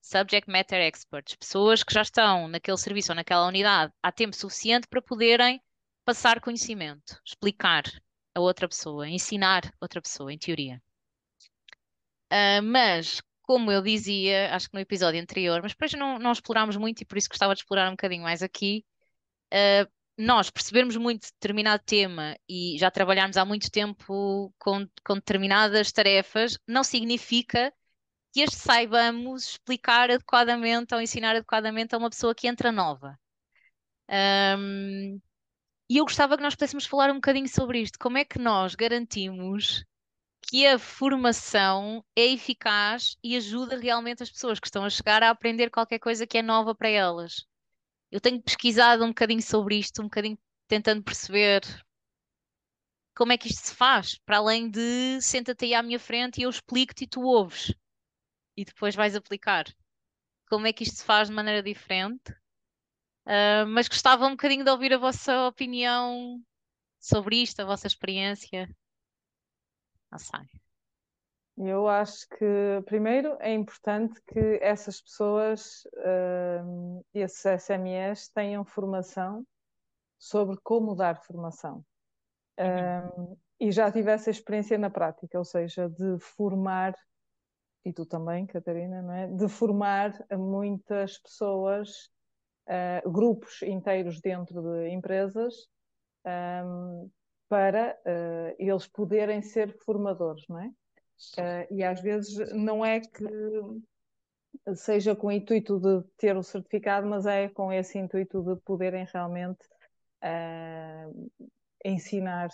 Subject Matter Experts, pessoas que já estão naquele serviço ou naquela unidade há tempo suficiente para poderem passar conhecimento, explicar a outra pessoa, ensinar outra pessoa, em teoria. Uh, mas como eu dizia, acho que no episódio anterior, mas depois não, não explorámos muito e por isso gostava de explorar um bocadinho mais aqui. Uh, nós percebermos muito determinado tema e já trabalharmos há muito tempo com, com determinadas tarefas, não significa que as saibamos explicar adequadamente ou ensinar adequadamente a uma pessoa que entra nova. Um, e eu gostava que nós pudéssemos falar um bocadinho sobre isto. Como é que nós garantimos que a formação é eficaz e ajuda realmente as pessoas que estão a chegar a aprender qualquer coisa que é nova para elas? Eu tenho pesquisado um bocadinho sobre isto, um bocadinho tentando perceber como é que isto se faz, para além de senta-te aí à minha frente e eu explico-te e tu ouves e depois vais aplicar. Como é que isto se faz de maneira diferente? Uh, mas gostava um bocadinho de ouvir a vossa opinião sobre isto, a vossa experiência. Eu acho que, primeiro, é importante que essas pessoas, uh, esses SMEs, tenham formação sobre como dar formação. Uhum. Uh, e já tivesse experiência na prática, ou seja, de formar, e tu também, Catarina, não é? De formar muitas pessoas uh, grupos inteiros dentro de empresas um, para uh, eles poderem ser formadores, não é? Uh, e às vezes não é que seja com o intuito de ter o certificado, mas é com esse intuito de poderem realmente ensinar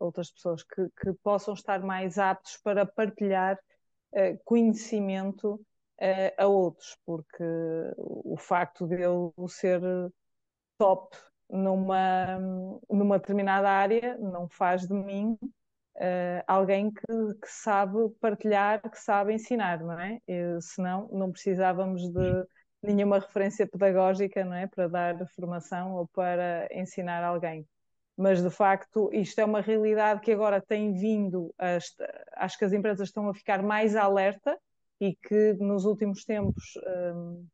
outras pessoas que, que, possam estar mais aptos para partilhar conhecimento uh, a outros, porque o facto de eu ser top numa, numa determinada área não faz de mim uh, alguém que, que, sabe partilhar, que sabe ensinar, não é? E, senão não precisávamos de nenhuma referência pedagógica, não é? Para dar formação ou para ensinar alguém. Mas de facto, isto é uma realidade que agora tem vindo, a, acho que as empresas estão a ficar mais alerta e que nos últimos tempos um,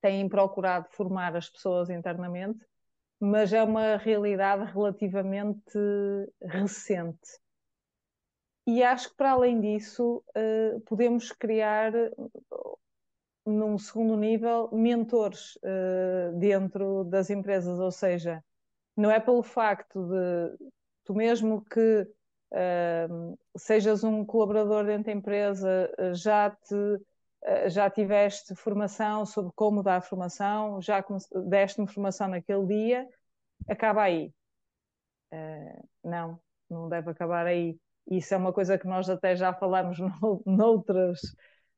têm procurado formar as pessoas internamente, mas é uma realidade relativamente recente. E acho que, para além disso, uh, podemos criar, num segundo nível, mentores dentro das empresas, ou seja, não é pelo facto de tu mesmo que sejas um colaborador dentro da empresa, já te já tiveste formação sobre como dar formação, já deste-me formação naquele dia, acaba aí. Uh, não, não deve acabar aí. Isso é uma coisa que nós até já falamos *laughs* no, noutras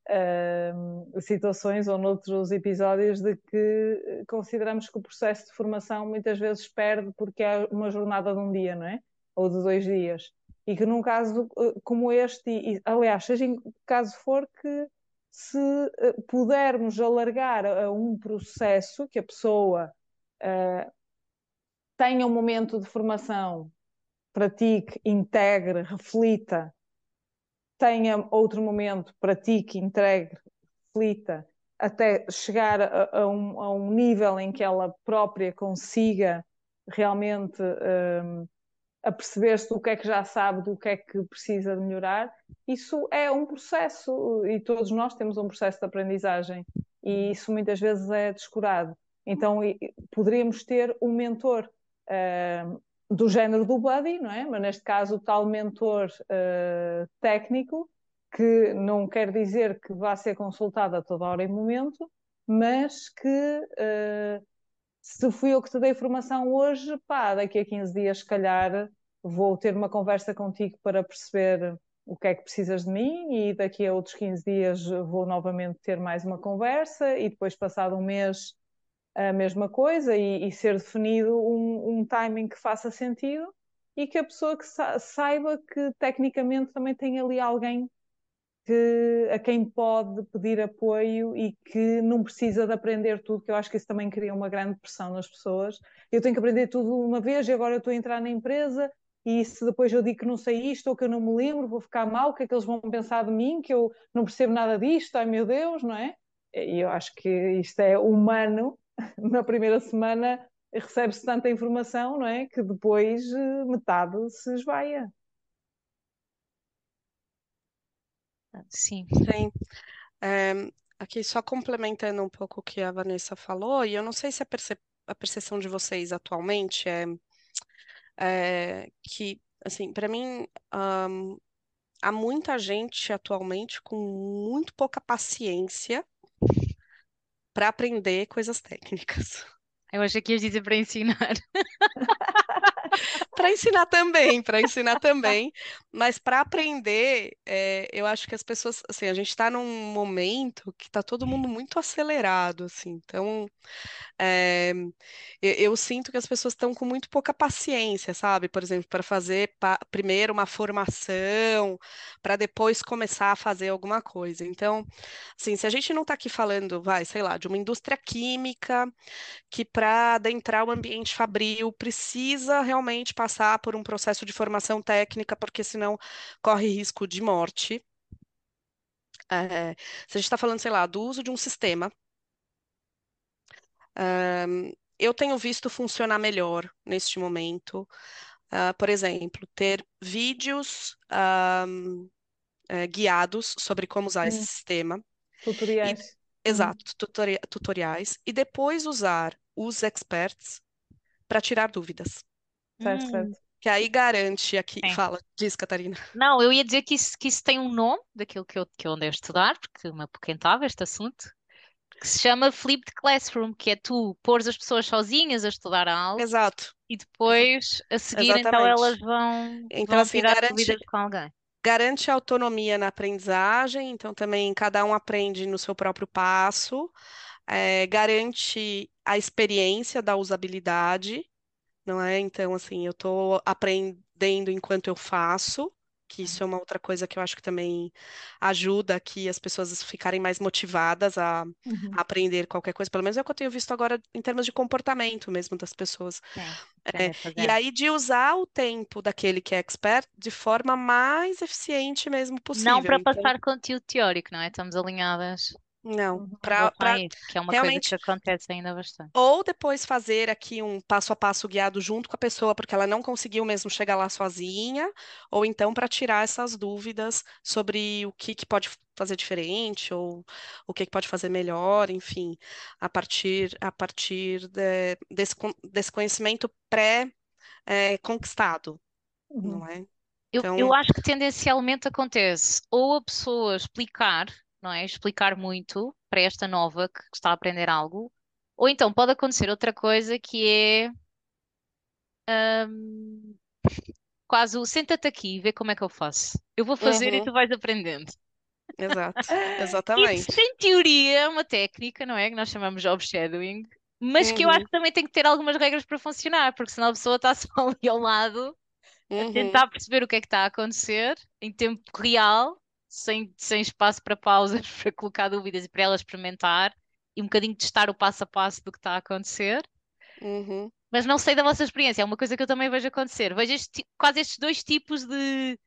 uh, situações ou noutros episódios de que consideramos que o processo de formação muitas vezes perde porque é uma jornada de um dia, não é? Ou de dois dias e que num caso eh, como este, e, aliás, seja em caso for que se eh, pudermos alargar a, um processo que a pessoa uh, tenha um momento de formação, pratique, integre, reflita, tenha outro momento, pratique, integre, reflita, até chegar a, a, um, a um, nível em que ela própria consiga realmente a perceber-se do que é que já sabe, do que é que precisa de melhorar, isso é um processo e todos nós temos um processo de aprendizagem e isso muitas vezes é descurado. Então poderíamos ter um mentor uh, do género do buddy, não é? Mas neste caso o tal mentor uh, técnico que não quer dizer que vá ser consultado a toda hora e momento, mas que uh, se fui eu que te dei formação hoje, pá, daqui a 15 dias, se calhar, vou ter uma conversa contigo para perceber o que é que precisas de mim e daqui a outros 15 dias vou novamente ter mais uma conversa e depois passado um mês a mesma coisa e, e ser definido um, um, timing que faça sentido e que a pessoa que sa saiba que tecnicamente também tem ali alguém que, a quem pode pedir apoio e que não precisa de aprender tudo, que eu acho que isso também cria uma grande pressão nas pessoas. Eu tenho que aprender tudo uma vez e agora eu estou a entrar na empresa e se depois eu digo que não sei isto ou que eu não me lembro, vou ficar mal, o que é que eles vão pensar de mim, que eu não percebo nada disto, ai meu Deus, não é? E eu acho que isto é humano, *laughs* na primeira semana recebe-se tanta informação, não é? Que depois eh, metade se esvaia. Sim. Sim. É, aqui só complementando um pouco o que a Vanessa falou, e eu não sei se é a percepção de vocês atualmente é, é que, assim, para mim, um, há muita gente atualmente com muito pouca paciência para aprender coisas técnicas. Eu achei que ias dizer para ensinar. *laughs* Para ensinar também, para ensinar também, mas para aprender, é, eu acho que as pessoas, assim, a gente está num momento que está todo mundo muito acelerado, assim, então é, eu, eu sinto que as pessoas estão com muito pouca paciência, sabe? Por exemplo, para fazer pa- primeiro uma formação, para depois começar a fazer alguma coisa. Então, assim, se a gente não está aqui falando, vai, sei lá, de uma indústria química que para adentrar o ambiente fabril precisa realmente passar por um processo de formação técnica, porque senão corre risco de morte. É, se a gente está falando, sei lá, do uso de um sistema, Ahm, eu tenho visto funcionar melhor neste momento. Ah, por exemplo, ter vídeos eh, guiados sobre como usar esse Hum, sistema. E, tutoriais. Uhum. exato, tutori- tutoriais. E depois usar os experts para tirar dúvidas. Certo, Hum, certo. Que aí garante aqui. sim. Fala, diz, Catarina. Não, eu ia dizer que isso, que isso tem um nome, daquilo que eu, que eu andei a estudar, porque me apoquentava este assunto, que se chama Flipped Classroom, que é tu pôres as pessoas sozinhas a estudar algo Exato, e depois, a seguir, então elas vão, Então, vão assim, tirar garante, dúvidas com alguém. garante autonomia na aprendizagem, então também cada um aprende no seu próprio passo, eh, garante a experiência da usabilidade, não é? Então, assim, eu estou aprendendo enquanto eu faço, que isso é uma outra coisa que eu acho que também ajuda aqui as pessoas ficarem mais motivadas a, a Uhum. aprender qualquer coisa, pelo menos é o que eu tenho visto agora em termos de comportamento mesmo das pessoas. É, a e aí de usar o tempo daquele que é expert de forma mais eficiente mesmo Não possível. para Então, passar conteúdo teórico, não é? Estamos alinhadas não, Uhum. para isso, que é uma coisa realmente que acontece ainda bastante. ou depois fazer aqui um passo a passo guiado junto com a pessoa, porque ela não conseguiu mesmo chegar lá sozinha, ou então para tirar essas dúvidas sobre o que que pode fazer diferente ou o que que pode fazer melhor, enfim, a partir a partir de- desse, con- desse conhecimento pré-conquistado, Uhum. não é? Eu, Então, eu acho que tendencialmente acontece ou a pessoa explicar, não é? Explicar muito para esta nova que está a aprender algo, ou então pode acontecer outra coisa que é hum, quase o senta-te aqui e vê como é que eu faço. Eu vou fazer e uhum, tu vais aprendendo. exato, *laughs* Isso, exatamente. em teoria, é uma técnica, não é? Que nós chamamos de shadowing, mas que eu acho Uhum, que também tem que ter algumas regras para funcionar, porque senão a pessoa está *laughs* só ali ao lado a uhum, tentar perceber o que é que está a acontecer em tempo real, sem, sem espaço para pausas, *laughs* para colocar dúvidas e para ela experimentar e um bocadinho testar o passo a passo do que está a acontecer. uhum, Mas não sei da vossa experiência, é uma coisa que eu também vejo acontecer. Vejo este quase estes dois tipos de,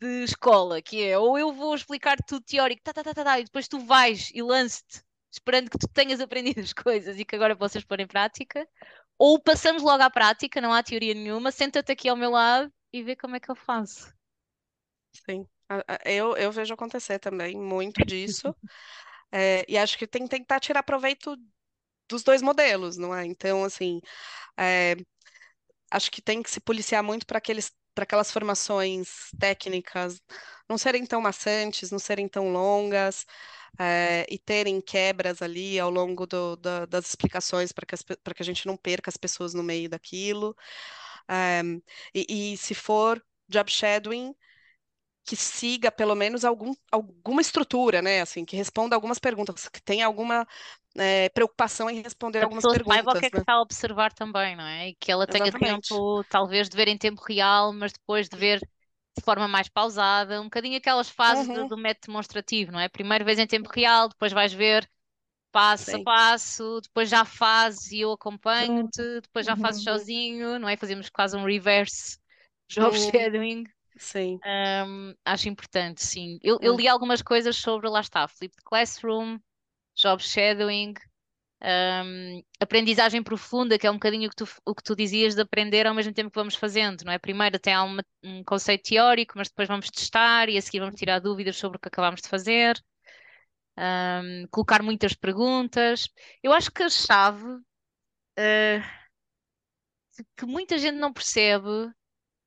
de escola, que é ou eu vou explicar tudo teórico, tá, tá, tá, tá, tá, e depois tu vais e lances-te esperando que tu tenhas *laughs* aprendido as coisas e que agora possas pôr em prática, ou passamos logo à prática, não há teoria nenhuma, senta-te aqui ao meu lado e vê como é que eu faço. sim. Eu, eu vejo acontecer também muito disso. É, e acho que tem que tentar tirar proveito dos dois modelos, não é? Então, assim, é, acho que tem que se policiar muito para aqueles, para aquelas formações técnicas não serem tão maçantes, não serem tão longas, é, e terem quebras ali ao longo do- da- das explicações para que, para que a gente não perca as pessoas no meio daquilo. É, e, e se for job shadowing que siga pelo menos algum, alguma estrutura, né? Assim, que responda algumas perguntas, que tenha alguma eh, preocupação em responder A algumas pessoa saiba o que perguntas, é que né? está a observar também, não é? E que ela tenha Exatamente. tempo, talvez, de ver em tempo real, mas depois de ver de forma mais pausada, um bocadinho aquelas fases do, Uhum, do método demonstrativo, não é? Primeiro vês em tempo real, depois vais ver passo a sim. passo, depois já fazes e eu Junto. acompanho-te, depois já fazes Uhum. sozinho, não é? Fazemos quase um reverse job Uhum, shadowing. Sim. Hum, acho importante, sim. Eu, eu li algumas coisas sobre, lá está, Flipped Classroom, job shadowing, hum, aprendizagem profunda, que é um bocadinho o que tu, o que tu dizias de aprender ao mesmo tempo que vamos fazendo, não é? Primeiro tem uma- um conceito teórico, mas depois vamos testar e a seguir vamos tirar dúvidas sobre o que acabámos de fazer, hum, colocar muitas perguntas. Eu acho que a chave eh, que muita gente não percebe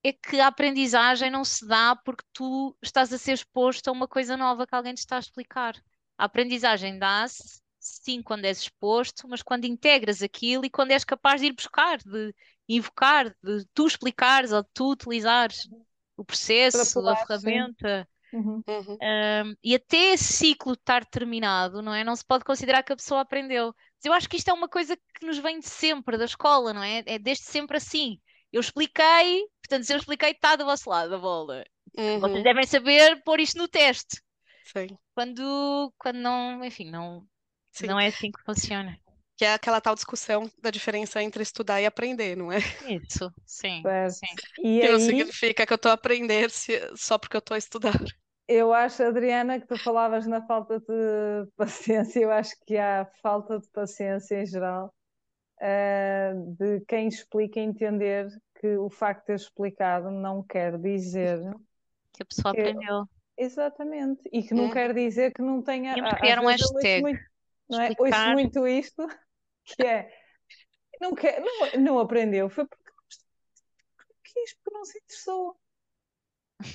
é que a aprendizagem não se dá porque tu estás a ser exposto a uma coisa nova que alguém te está a explicar. A aprendizagem dá-se, sim, quando és exposto, mas quando integras aquilo e quando és capaz de ir buscar, de invocar, de tu explicares ou de tu utilizares o processo, a ferramenta. Uhum. Uhum. Um, e até esse ciclo estar terminado, não é? Não se pode considerar que a pessoa aprendeu. Mas eu acho que isto é uma coisa que nos vem de sempre, da escola, não é? É desde sempre assim. Eu expliquei, portanto, se eu expliquei, está do vosso lado a bola. Vocês Uhum. devem saber pôr isto no teste. Sim, Quando, quando não, enfim, não, sim. não é assim que funciona. Que é aquela tal discussão da diferença entre estudar e aprender, não é? Isso, sim, Certo. sim. E Que não aí, significa que eu estou a aprender se- só porque eu estou a estudar. eu acho, Adriana, que tu falavas na falta de paciência, eu acho que há falta de paciência em geral, eh, de quem explica entender que o facto de ter explicado não quer dizer Que a pessoa que- aprendeu. exatamente, e que não Uhum. quer dizer que não tenha. A- que criar um hashtag. muito, não é? Ouço muito isto, *laughs* que é não, quer, não, não aprendeu, foi porque não quis, porque não se interessou.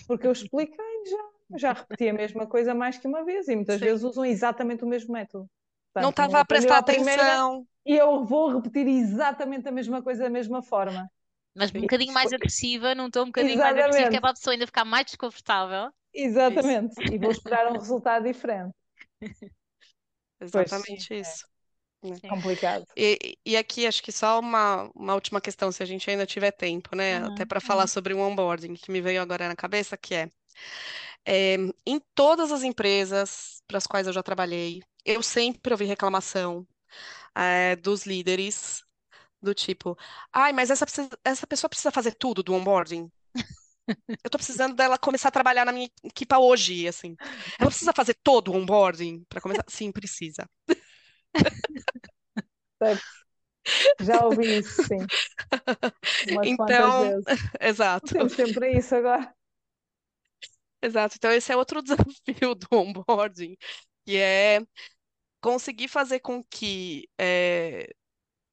Porque eu expliquei já, já repeti a mesma coisa mais que uma vez, e muitas Sim. vezes usam exatamente o mesmo método. Não Portanto, estava a prestar primeira, atenção. E eu vou repetir exatamente a mesma coisa da mesma forma. Mas um bocadinho mais agressiva, num tom um bocadinho mais agressivo, que é Exatamente. para a pessoa ainda ficar mais desconfortável. Exatamente. E vou esperar um resultado diferente. *laughs* Exatamente isso. Sim. Complicado. E, e aqui acho que só uma, uma última questão, se a gente ainda tiver tempo, né? Uhum, Até para falar sobre o onboarding, que me veio agora na cabeça, que é, é, em todas as empresas para as quais eu já trabalhei, eu sempre ouvi reclamação é, dos líderes do tipo, ai, mas essa, precisa- essa pessoa precisa fazer tudo do onboarding. Eu tô precisando dela começar a trabalhar na minha equipa hoje, assim. Ela precisa fazer todo o onboarding para começar? Sim, precisa. Já ouvi isso, sim. Umas Então, *laughs* exato. Temos sempre isso agora. Exato. Então, esse é outro *laughs* desafio do onboarding, que é conseguir fazer com que eh,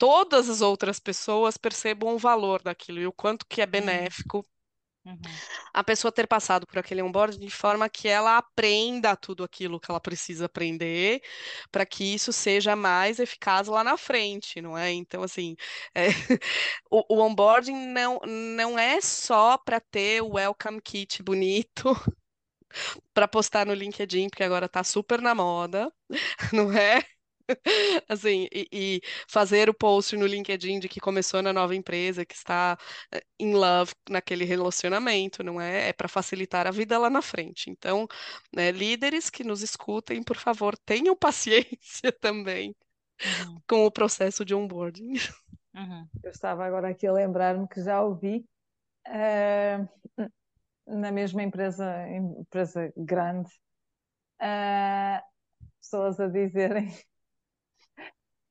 todas as outras pessoas percebam o valor daquilo e o quanto que é benéfico Uhum. a pessoa ter passado por aquele onboarding de forma que ela aprenda tudo aquilo que ela precisa aprender, para que isso seja mais eficaz lá na frente, não é? Então, assim, *laughs* é, o, o onboarding não, não é só para ter o welcome kit bonito *laughs* para postar no LinkedIn, porque agora tá super na moda, *laughs* não é? *laughs* Assim, e, e fazer o post no LinkedIn de que começou na nova empresa, que está eh, in love naquele relacionamento, não é? É para facilitar a vida lá na frente. Então, né, líderes que nos escutem, por favor, tenham *laughs* paciência também Uhum. com o processo de onboarding. *laughs* Uhum. Eu estava agora aqui a lembrar-me que já ouvi eh, na mesma empresa, empresa grande, eh, pessoas a dizerem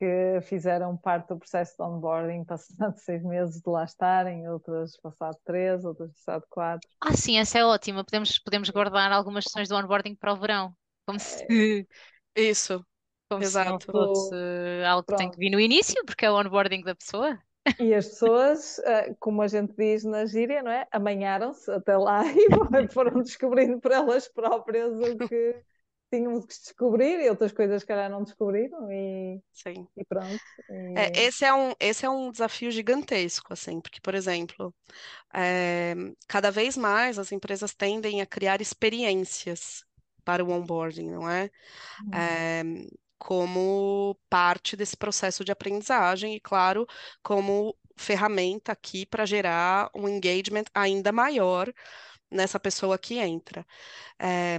que fizeram parte do processo de onboarding passado *laughs* seis meses de lá estarem, outras passado três, outras passado quatro. Ah, sim, essa é ótima. Podemos, podemos guardar algumas sessões do onboarding para o verão. Como se, *laughs* Isso, como se não exato. fosse algo que tem que vir no início, porque é o onboarding da pessoa. E as pessoas, eh, como a gente diz na gíria, não é? Amanharam-se até lá *laughs* e foram descobrindo por elas próprias o que tinham que descobrir e outras coisas que calhar não descobriram e, Sim. e pronto. É, E- esse é um, esse é um desafio gigantesco, assim, porque, por exemplo, é, cada vez mais as empresas tendem a criar experiências para o onboarding, não é? É, como parte desse processo de aprendizagem e, claro, como ferramenta aqui para gerar um engagement ainda maior nessa pessoa que entra. É,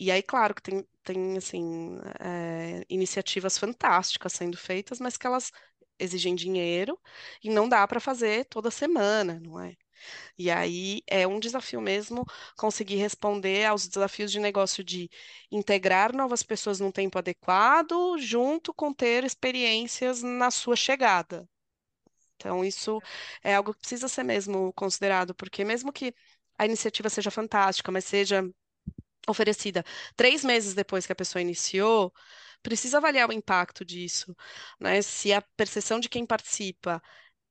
e aí, claro que tem, tem assim, é, iniciativas fantásticas sendo feitas, mas que elas exigem dinheiro e não dá para fazer toda semana, não é? E aí é um desafio mesmo conseguir responder aos desafios de negócio de integrar novas pessoas num tempo adequado, junto com ter experiências na sua chegada. Então, isso é algo que precisa ser mesmo considerado, porque mesmo que a iniciativa seja fantástica, mas seja oferecida três meses depois que a pessoa iniciou, precisa avaliar o impacto disso, né? Se a percepção de quem participa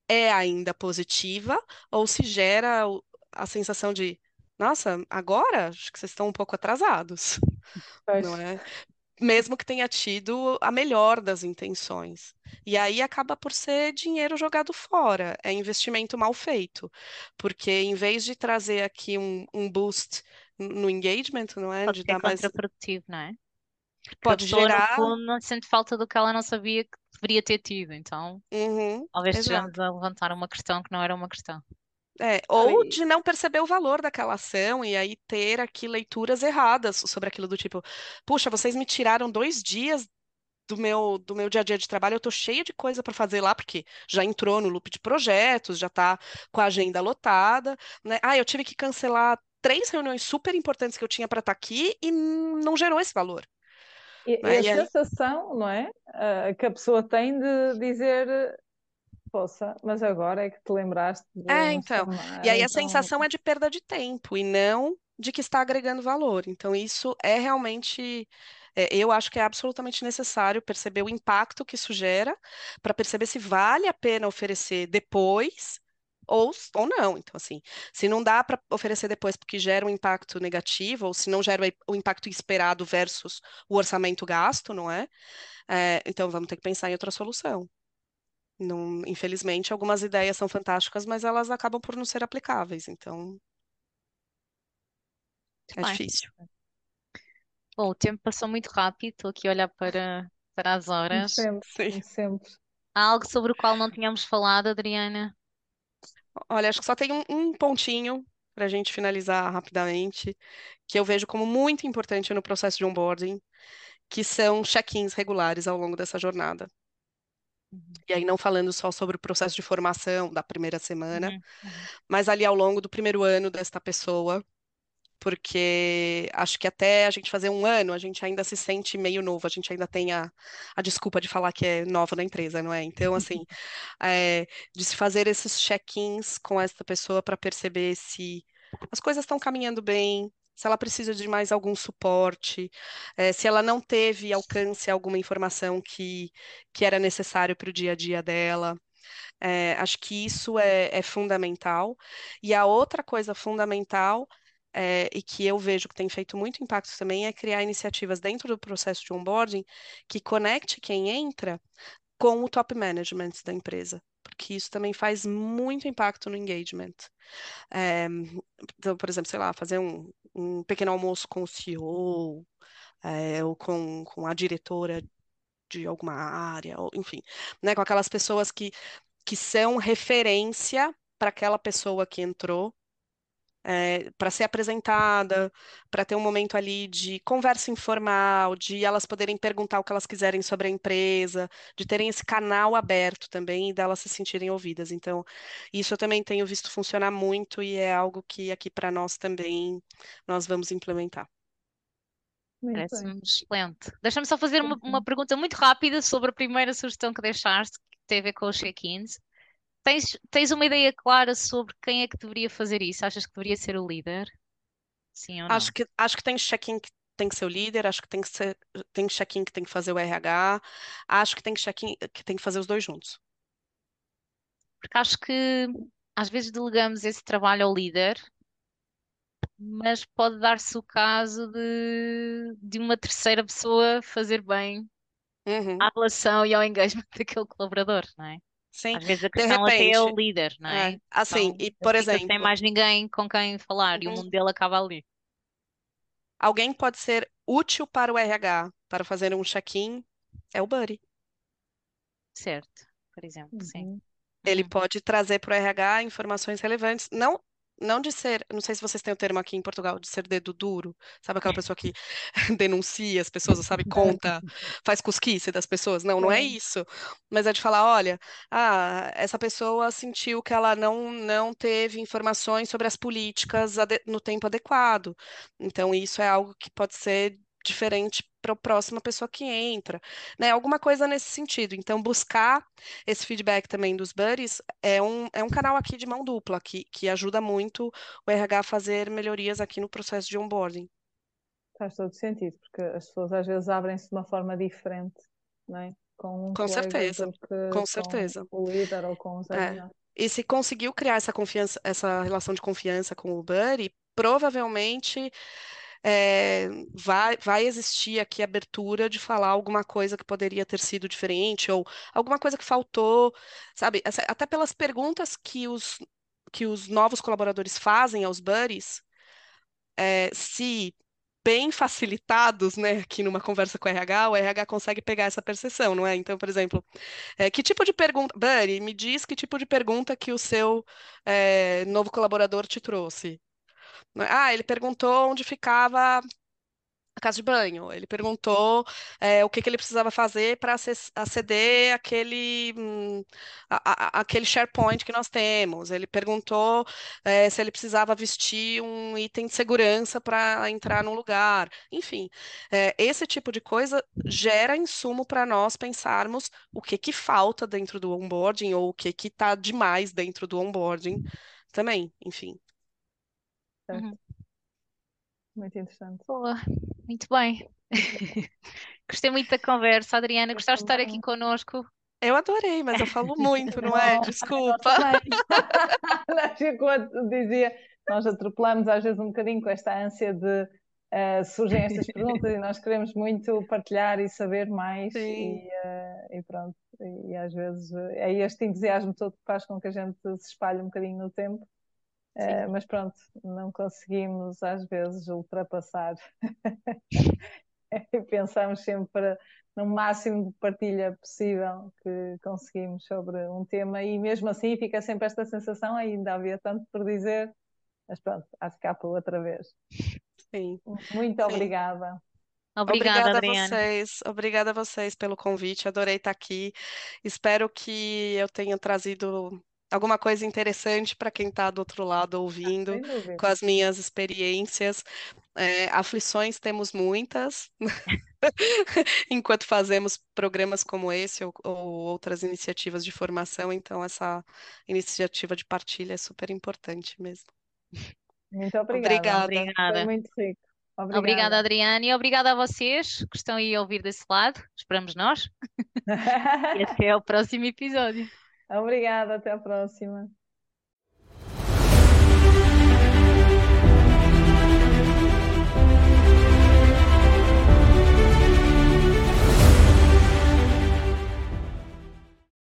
é ainda positiva ou se gera a sensação de, nossa, agora acho que vocês estão um pouco atrasados, não Pois. é? Mesmo que tenha tido a melhor das intenções. E aí acaba por ser dinheiro jogado fora, é investimento mal feito. Porque em vez de trazer aqui um, um boost no engagement, não é? Pode De ser mais. contraprodutivo, não é? Porque Pode no gerar. não sente falta do que ela não sabia que deveria ter tido. Então, Uhum, talvez estejamos a levantar uma questão que não era uma questão. É, ou de não perceber o valor daquela ação e aí ter aqui leituras erradas sobre aquilo do tipo, puxa, vocês me tiraram dois dias do meu, do meu dia a dia de trabalho, eu tô cheia de coisa para fazer lá, porque já entrou no loop de projetos, já tá com a agenda lotada, né? Ah, eu tive que cancelar três reuniões super importantes que eu tinha para estar aqui e não gerou esse valor, E, e a sensação, não é? Ah, que a pessoa tem de dizer, poça, mas agora é que te lembraste de é, então. chamar, E aí a então, sensação é de perda de tempo e não de que está agregando valor. Então, isso é realmente. é, eu acho que é absolutamente necessário perceber o impacto que isso gera para perceber se vale a pena oferecer depois ou, ou não. Então, assim, se não dá para oferecer depois porque gera um impacto negativo, ou se não gera o impacto esperado versus o orçamento gasto, não é? É, então, vamos ter que pensar em outra solução. Não, infelizmente, algumas ideias são fantásticas, mas elas acabam por não ser aplicáveis, então é bem. difícil. Bom, o tempo passou muito rápido. Estou aqui a olhar para, para as horas. sempre, sempre. Há algo sobre o qual não tínhamos falado, Adriana? Olha, acho que só tem um, um pontinho para a gente finalizar rapidamente, que eu vejo como muito importante no processo de onboarding, que são check-ins regulares ao longo dessa jornada. Uhum, E aí, não falando só sobre o processo de formação da primeira semana, uhum, uhum. mas ali ao longo do primeiro ano desta pessoa, porque acho que até a gente fazer um ano, a gente ainda se sente meio novo, a gente ainda tem a, a desculpa de falar que é nova na empresa, não é? Então, *laughs* assim, é, de se fazer esses check-ins com essa pessoa para perceber se as coisas estão caminhando bem, se ela precisa de mais algum suporte, é, se ela não teve alcance a alguma informação que, que era necessário para o dia a dia dela. É, acho que isso é, é fundamental. E a outra coisa fundamental, é, e que eu vejo que tem feito muito impacto também, é criar iniciativas dentro do processo de onboarding que conecte quem entra com o top management da empresa. Porque isso também faz muito impacto no engagement. É, então, por exemplo, sei lá, fazer um, um pequeno almoço com o CEO, é, ou com, com a diretora de alguma área, ou, enfim, né, com aquelas pessoas que que são referência para aquela pessoa que entrou, para ser apresentada, para ter um momento ali de conversa informal, de elas poderem perguntar o que elas quiserem sobre a empresa, de terem esse canal aberto também e delas se sentirem ouvidas. Então, isso eu também tenho visto funcionar muito e é algo que aqui para nós também nós vamos implementar. Muito bem. Parece-me excelente. Deixa-me só fazer uma, uma Uhum. pergunta muito rápida sobre a primeira sugestão que deixaste, que tem a ver com os check-ins. Tens, tens uma ideia clara sobre quem é que deveria fazer isso? Achas que deveria ser o líder? Sim ou não? Acho que, acho que tem check-in que tem que ser o líder, acho que tem que ser, tem check-in que tem que fazer o RH, acho que tem que check-in que tem que fazer os dois juntos. Porque acho que às vezes delegamos esse trabalho ao líder, mas pode dar-se o caso de, de uma terceira pessoa fazer bem Uhum, à relação e ao engagement *laughs* daquele colaborador, não é? Sim, Às vezes a questão até é o repente, líder, não é? é, assim, Então e por fica sem exemplo, mais ninguém com quem falar e o uhum, mundo dele acaba ali. alguém pode ser útil para o RH para fazer um check-in, é o buddy. Certo, por exemplo, sim. Uhum. Ele Uhum. pode trazer para o RH informações relevantes, não, não de ser, não sei se vocês têm o termo aqui em Portugal, de ser dedo duro, sabe aquela pessoa que *laughs* denuncia as pessoas, sabe, conta, faz cosquice das pessoas? Não, não é isso. Mas é de falar, olha, ah, essa pessoa sentiu que ela não, não teve informações sobre as políticas no tempo adequado. Então, isso é algo que pode ser diferente para a próxima pessoa que entra, né? Alguma coisa nesse sentido. Então, buscar esse feedback também dos buddies é um, é um canal aqui de mão dupla, que, que ajuda muito o RH a fazer melhorias aqui no processo de onboarding. faz todo sentido, porque as pessoas às vezes abrem-se de uma forma diferente, não é? Com um Com certeza, com certeza. o líder ou com os É. aliados. E se conseguiu criar essa confiança, essa relação de confiança com o Buddy, provavelmente é, vai, vai existir aqui abertura de falar alguma coisa que poderia ter sido diferente, ou alguma coisa que faltou, sabe? Até pelas perguntas que os, que os novos colaboradores fazem aos buddies, é, se bem facilitados, né, aqui numa conversa com o RH, o RH consegue pegar essa percepção, não é? Então, por exemplo, é, que tipo de pergunta, Buddy, me diz que tipo de pergunta que o seu é, novo colaborador te trouxe. Ah, ele perguntou onde ficava a casa de banho. Ele perguntou é, o que que ele precisava fazer para aceder àquele, hum, a- a- aquele SharePoint que nós temos. Ele perguntou é, se ele precisava vestir um item de segurança para entrar num lugar. Enfim, é, esse tipo de coisa gera insumo para nós pensarmos o que que falta dentro do onboarding ou o que está demais dentro do onboarding também. Enfim. Certo? Uhum. Muito interessante. Boa, muito bem. *laughs* Gostei muito da conversa, Adriana. Gostaste de estar aqui connosco? Eu adorei, mas eu falo *laughs* muito, não é? Desculpa. enquanto *laughs* dizia, nós atropelamos às vezes um bocadinho com esta ânsia de eh, surgem estas perguntas e nós queremos muito partilhar e saber mais Sim. e, eh, e pronto. E, às vezes eh, é este entusiasmo todo que faz com que a gente se espalhe um bocadinho no tempo. Sim. mas pronto, não conseguimos às vezes ultrapassar e *laughs* pensamos sempre no máximo de partilha possível que conseguimos sobre um tema e mesmo assim fica sempre esta sensação, ainda havia tanto por dizer, mas pronto, há de ficar para outra vez. Sim, Muito sim. obrigada. Obrigada, Obrigada a vocês, obrigada a vocês pelo convite, adorei estar aqui. Espero que eu tenha trazido alguma coisa interessante para quem está do outro lado ouvindo, dúvida. com as minhas experiências. É, aflições temos muitas, *laughs* enquanto fazemos programas como esse ou, ou outras iniciativas de formação, então essa iniciativa de partilha é super importante mesmo. Muito obrigada. Obrigada. Foi Obrigada. muito rico. Obrigada, Obrigada. Adriana, e obrigada a vocês que estão aí a ouvir desse lado. Esperamos nós. *laughs* E até ao próximo episódio. Obrigada, até a próxima.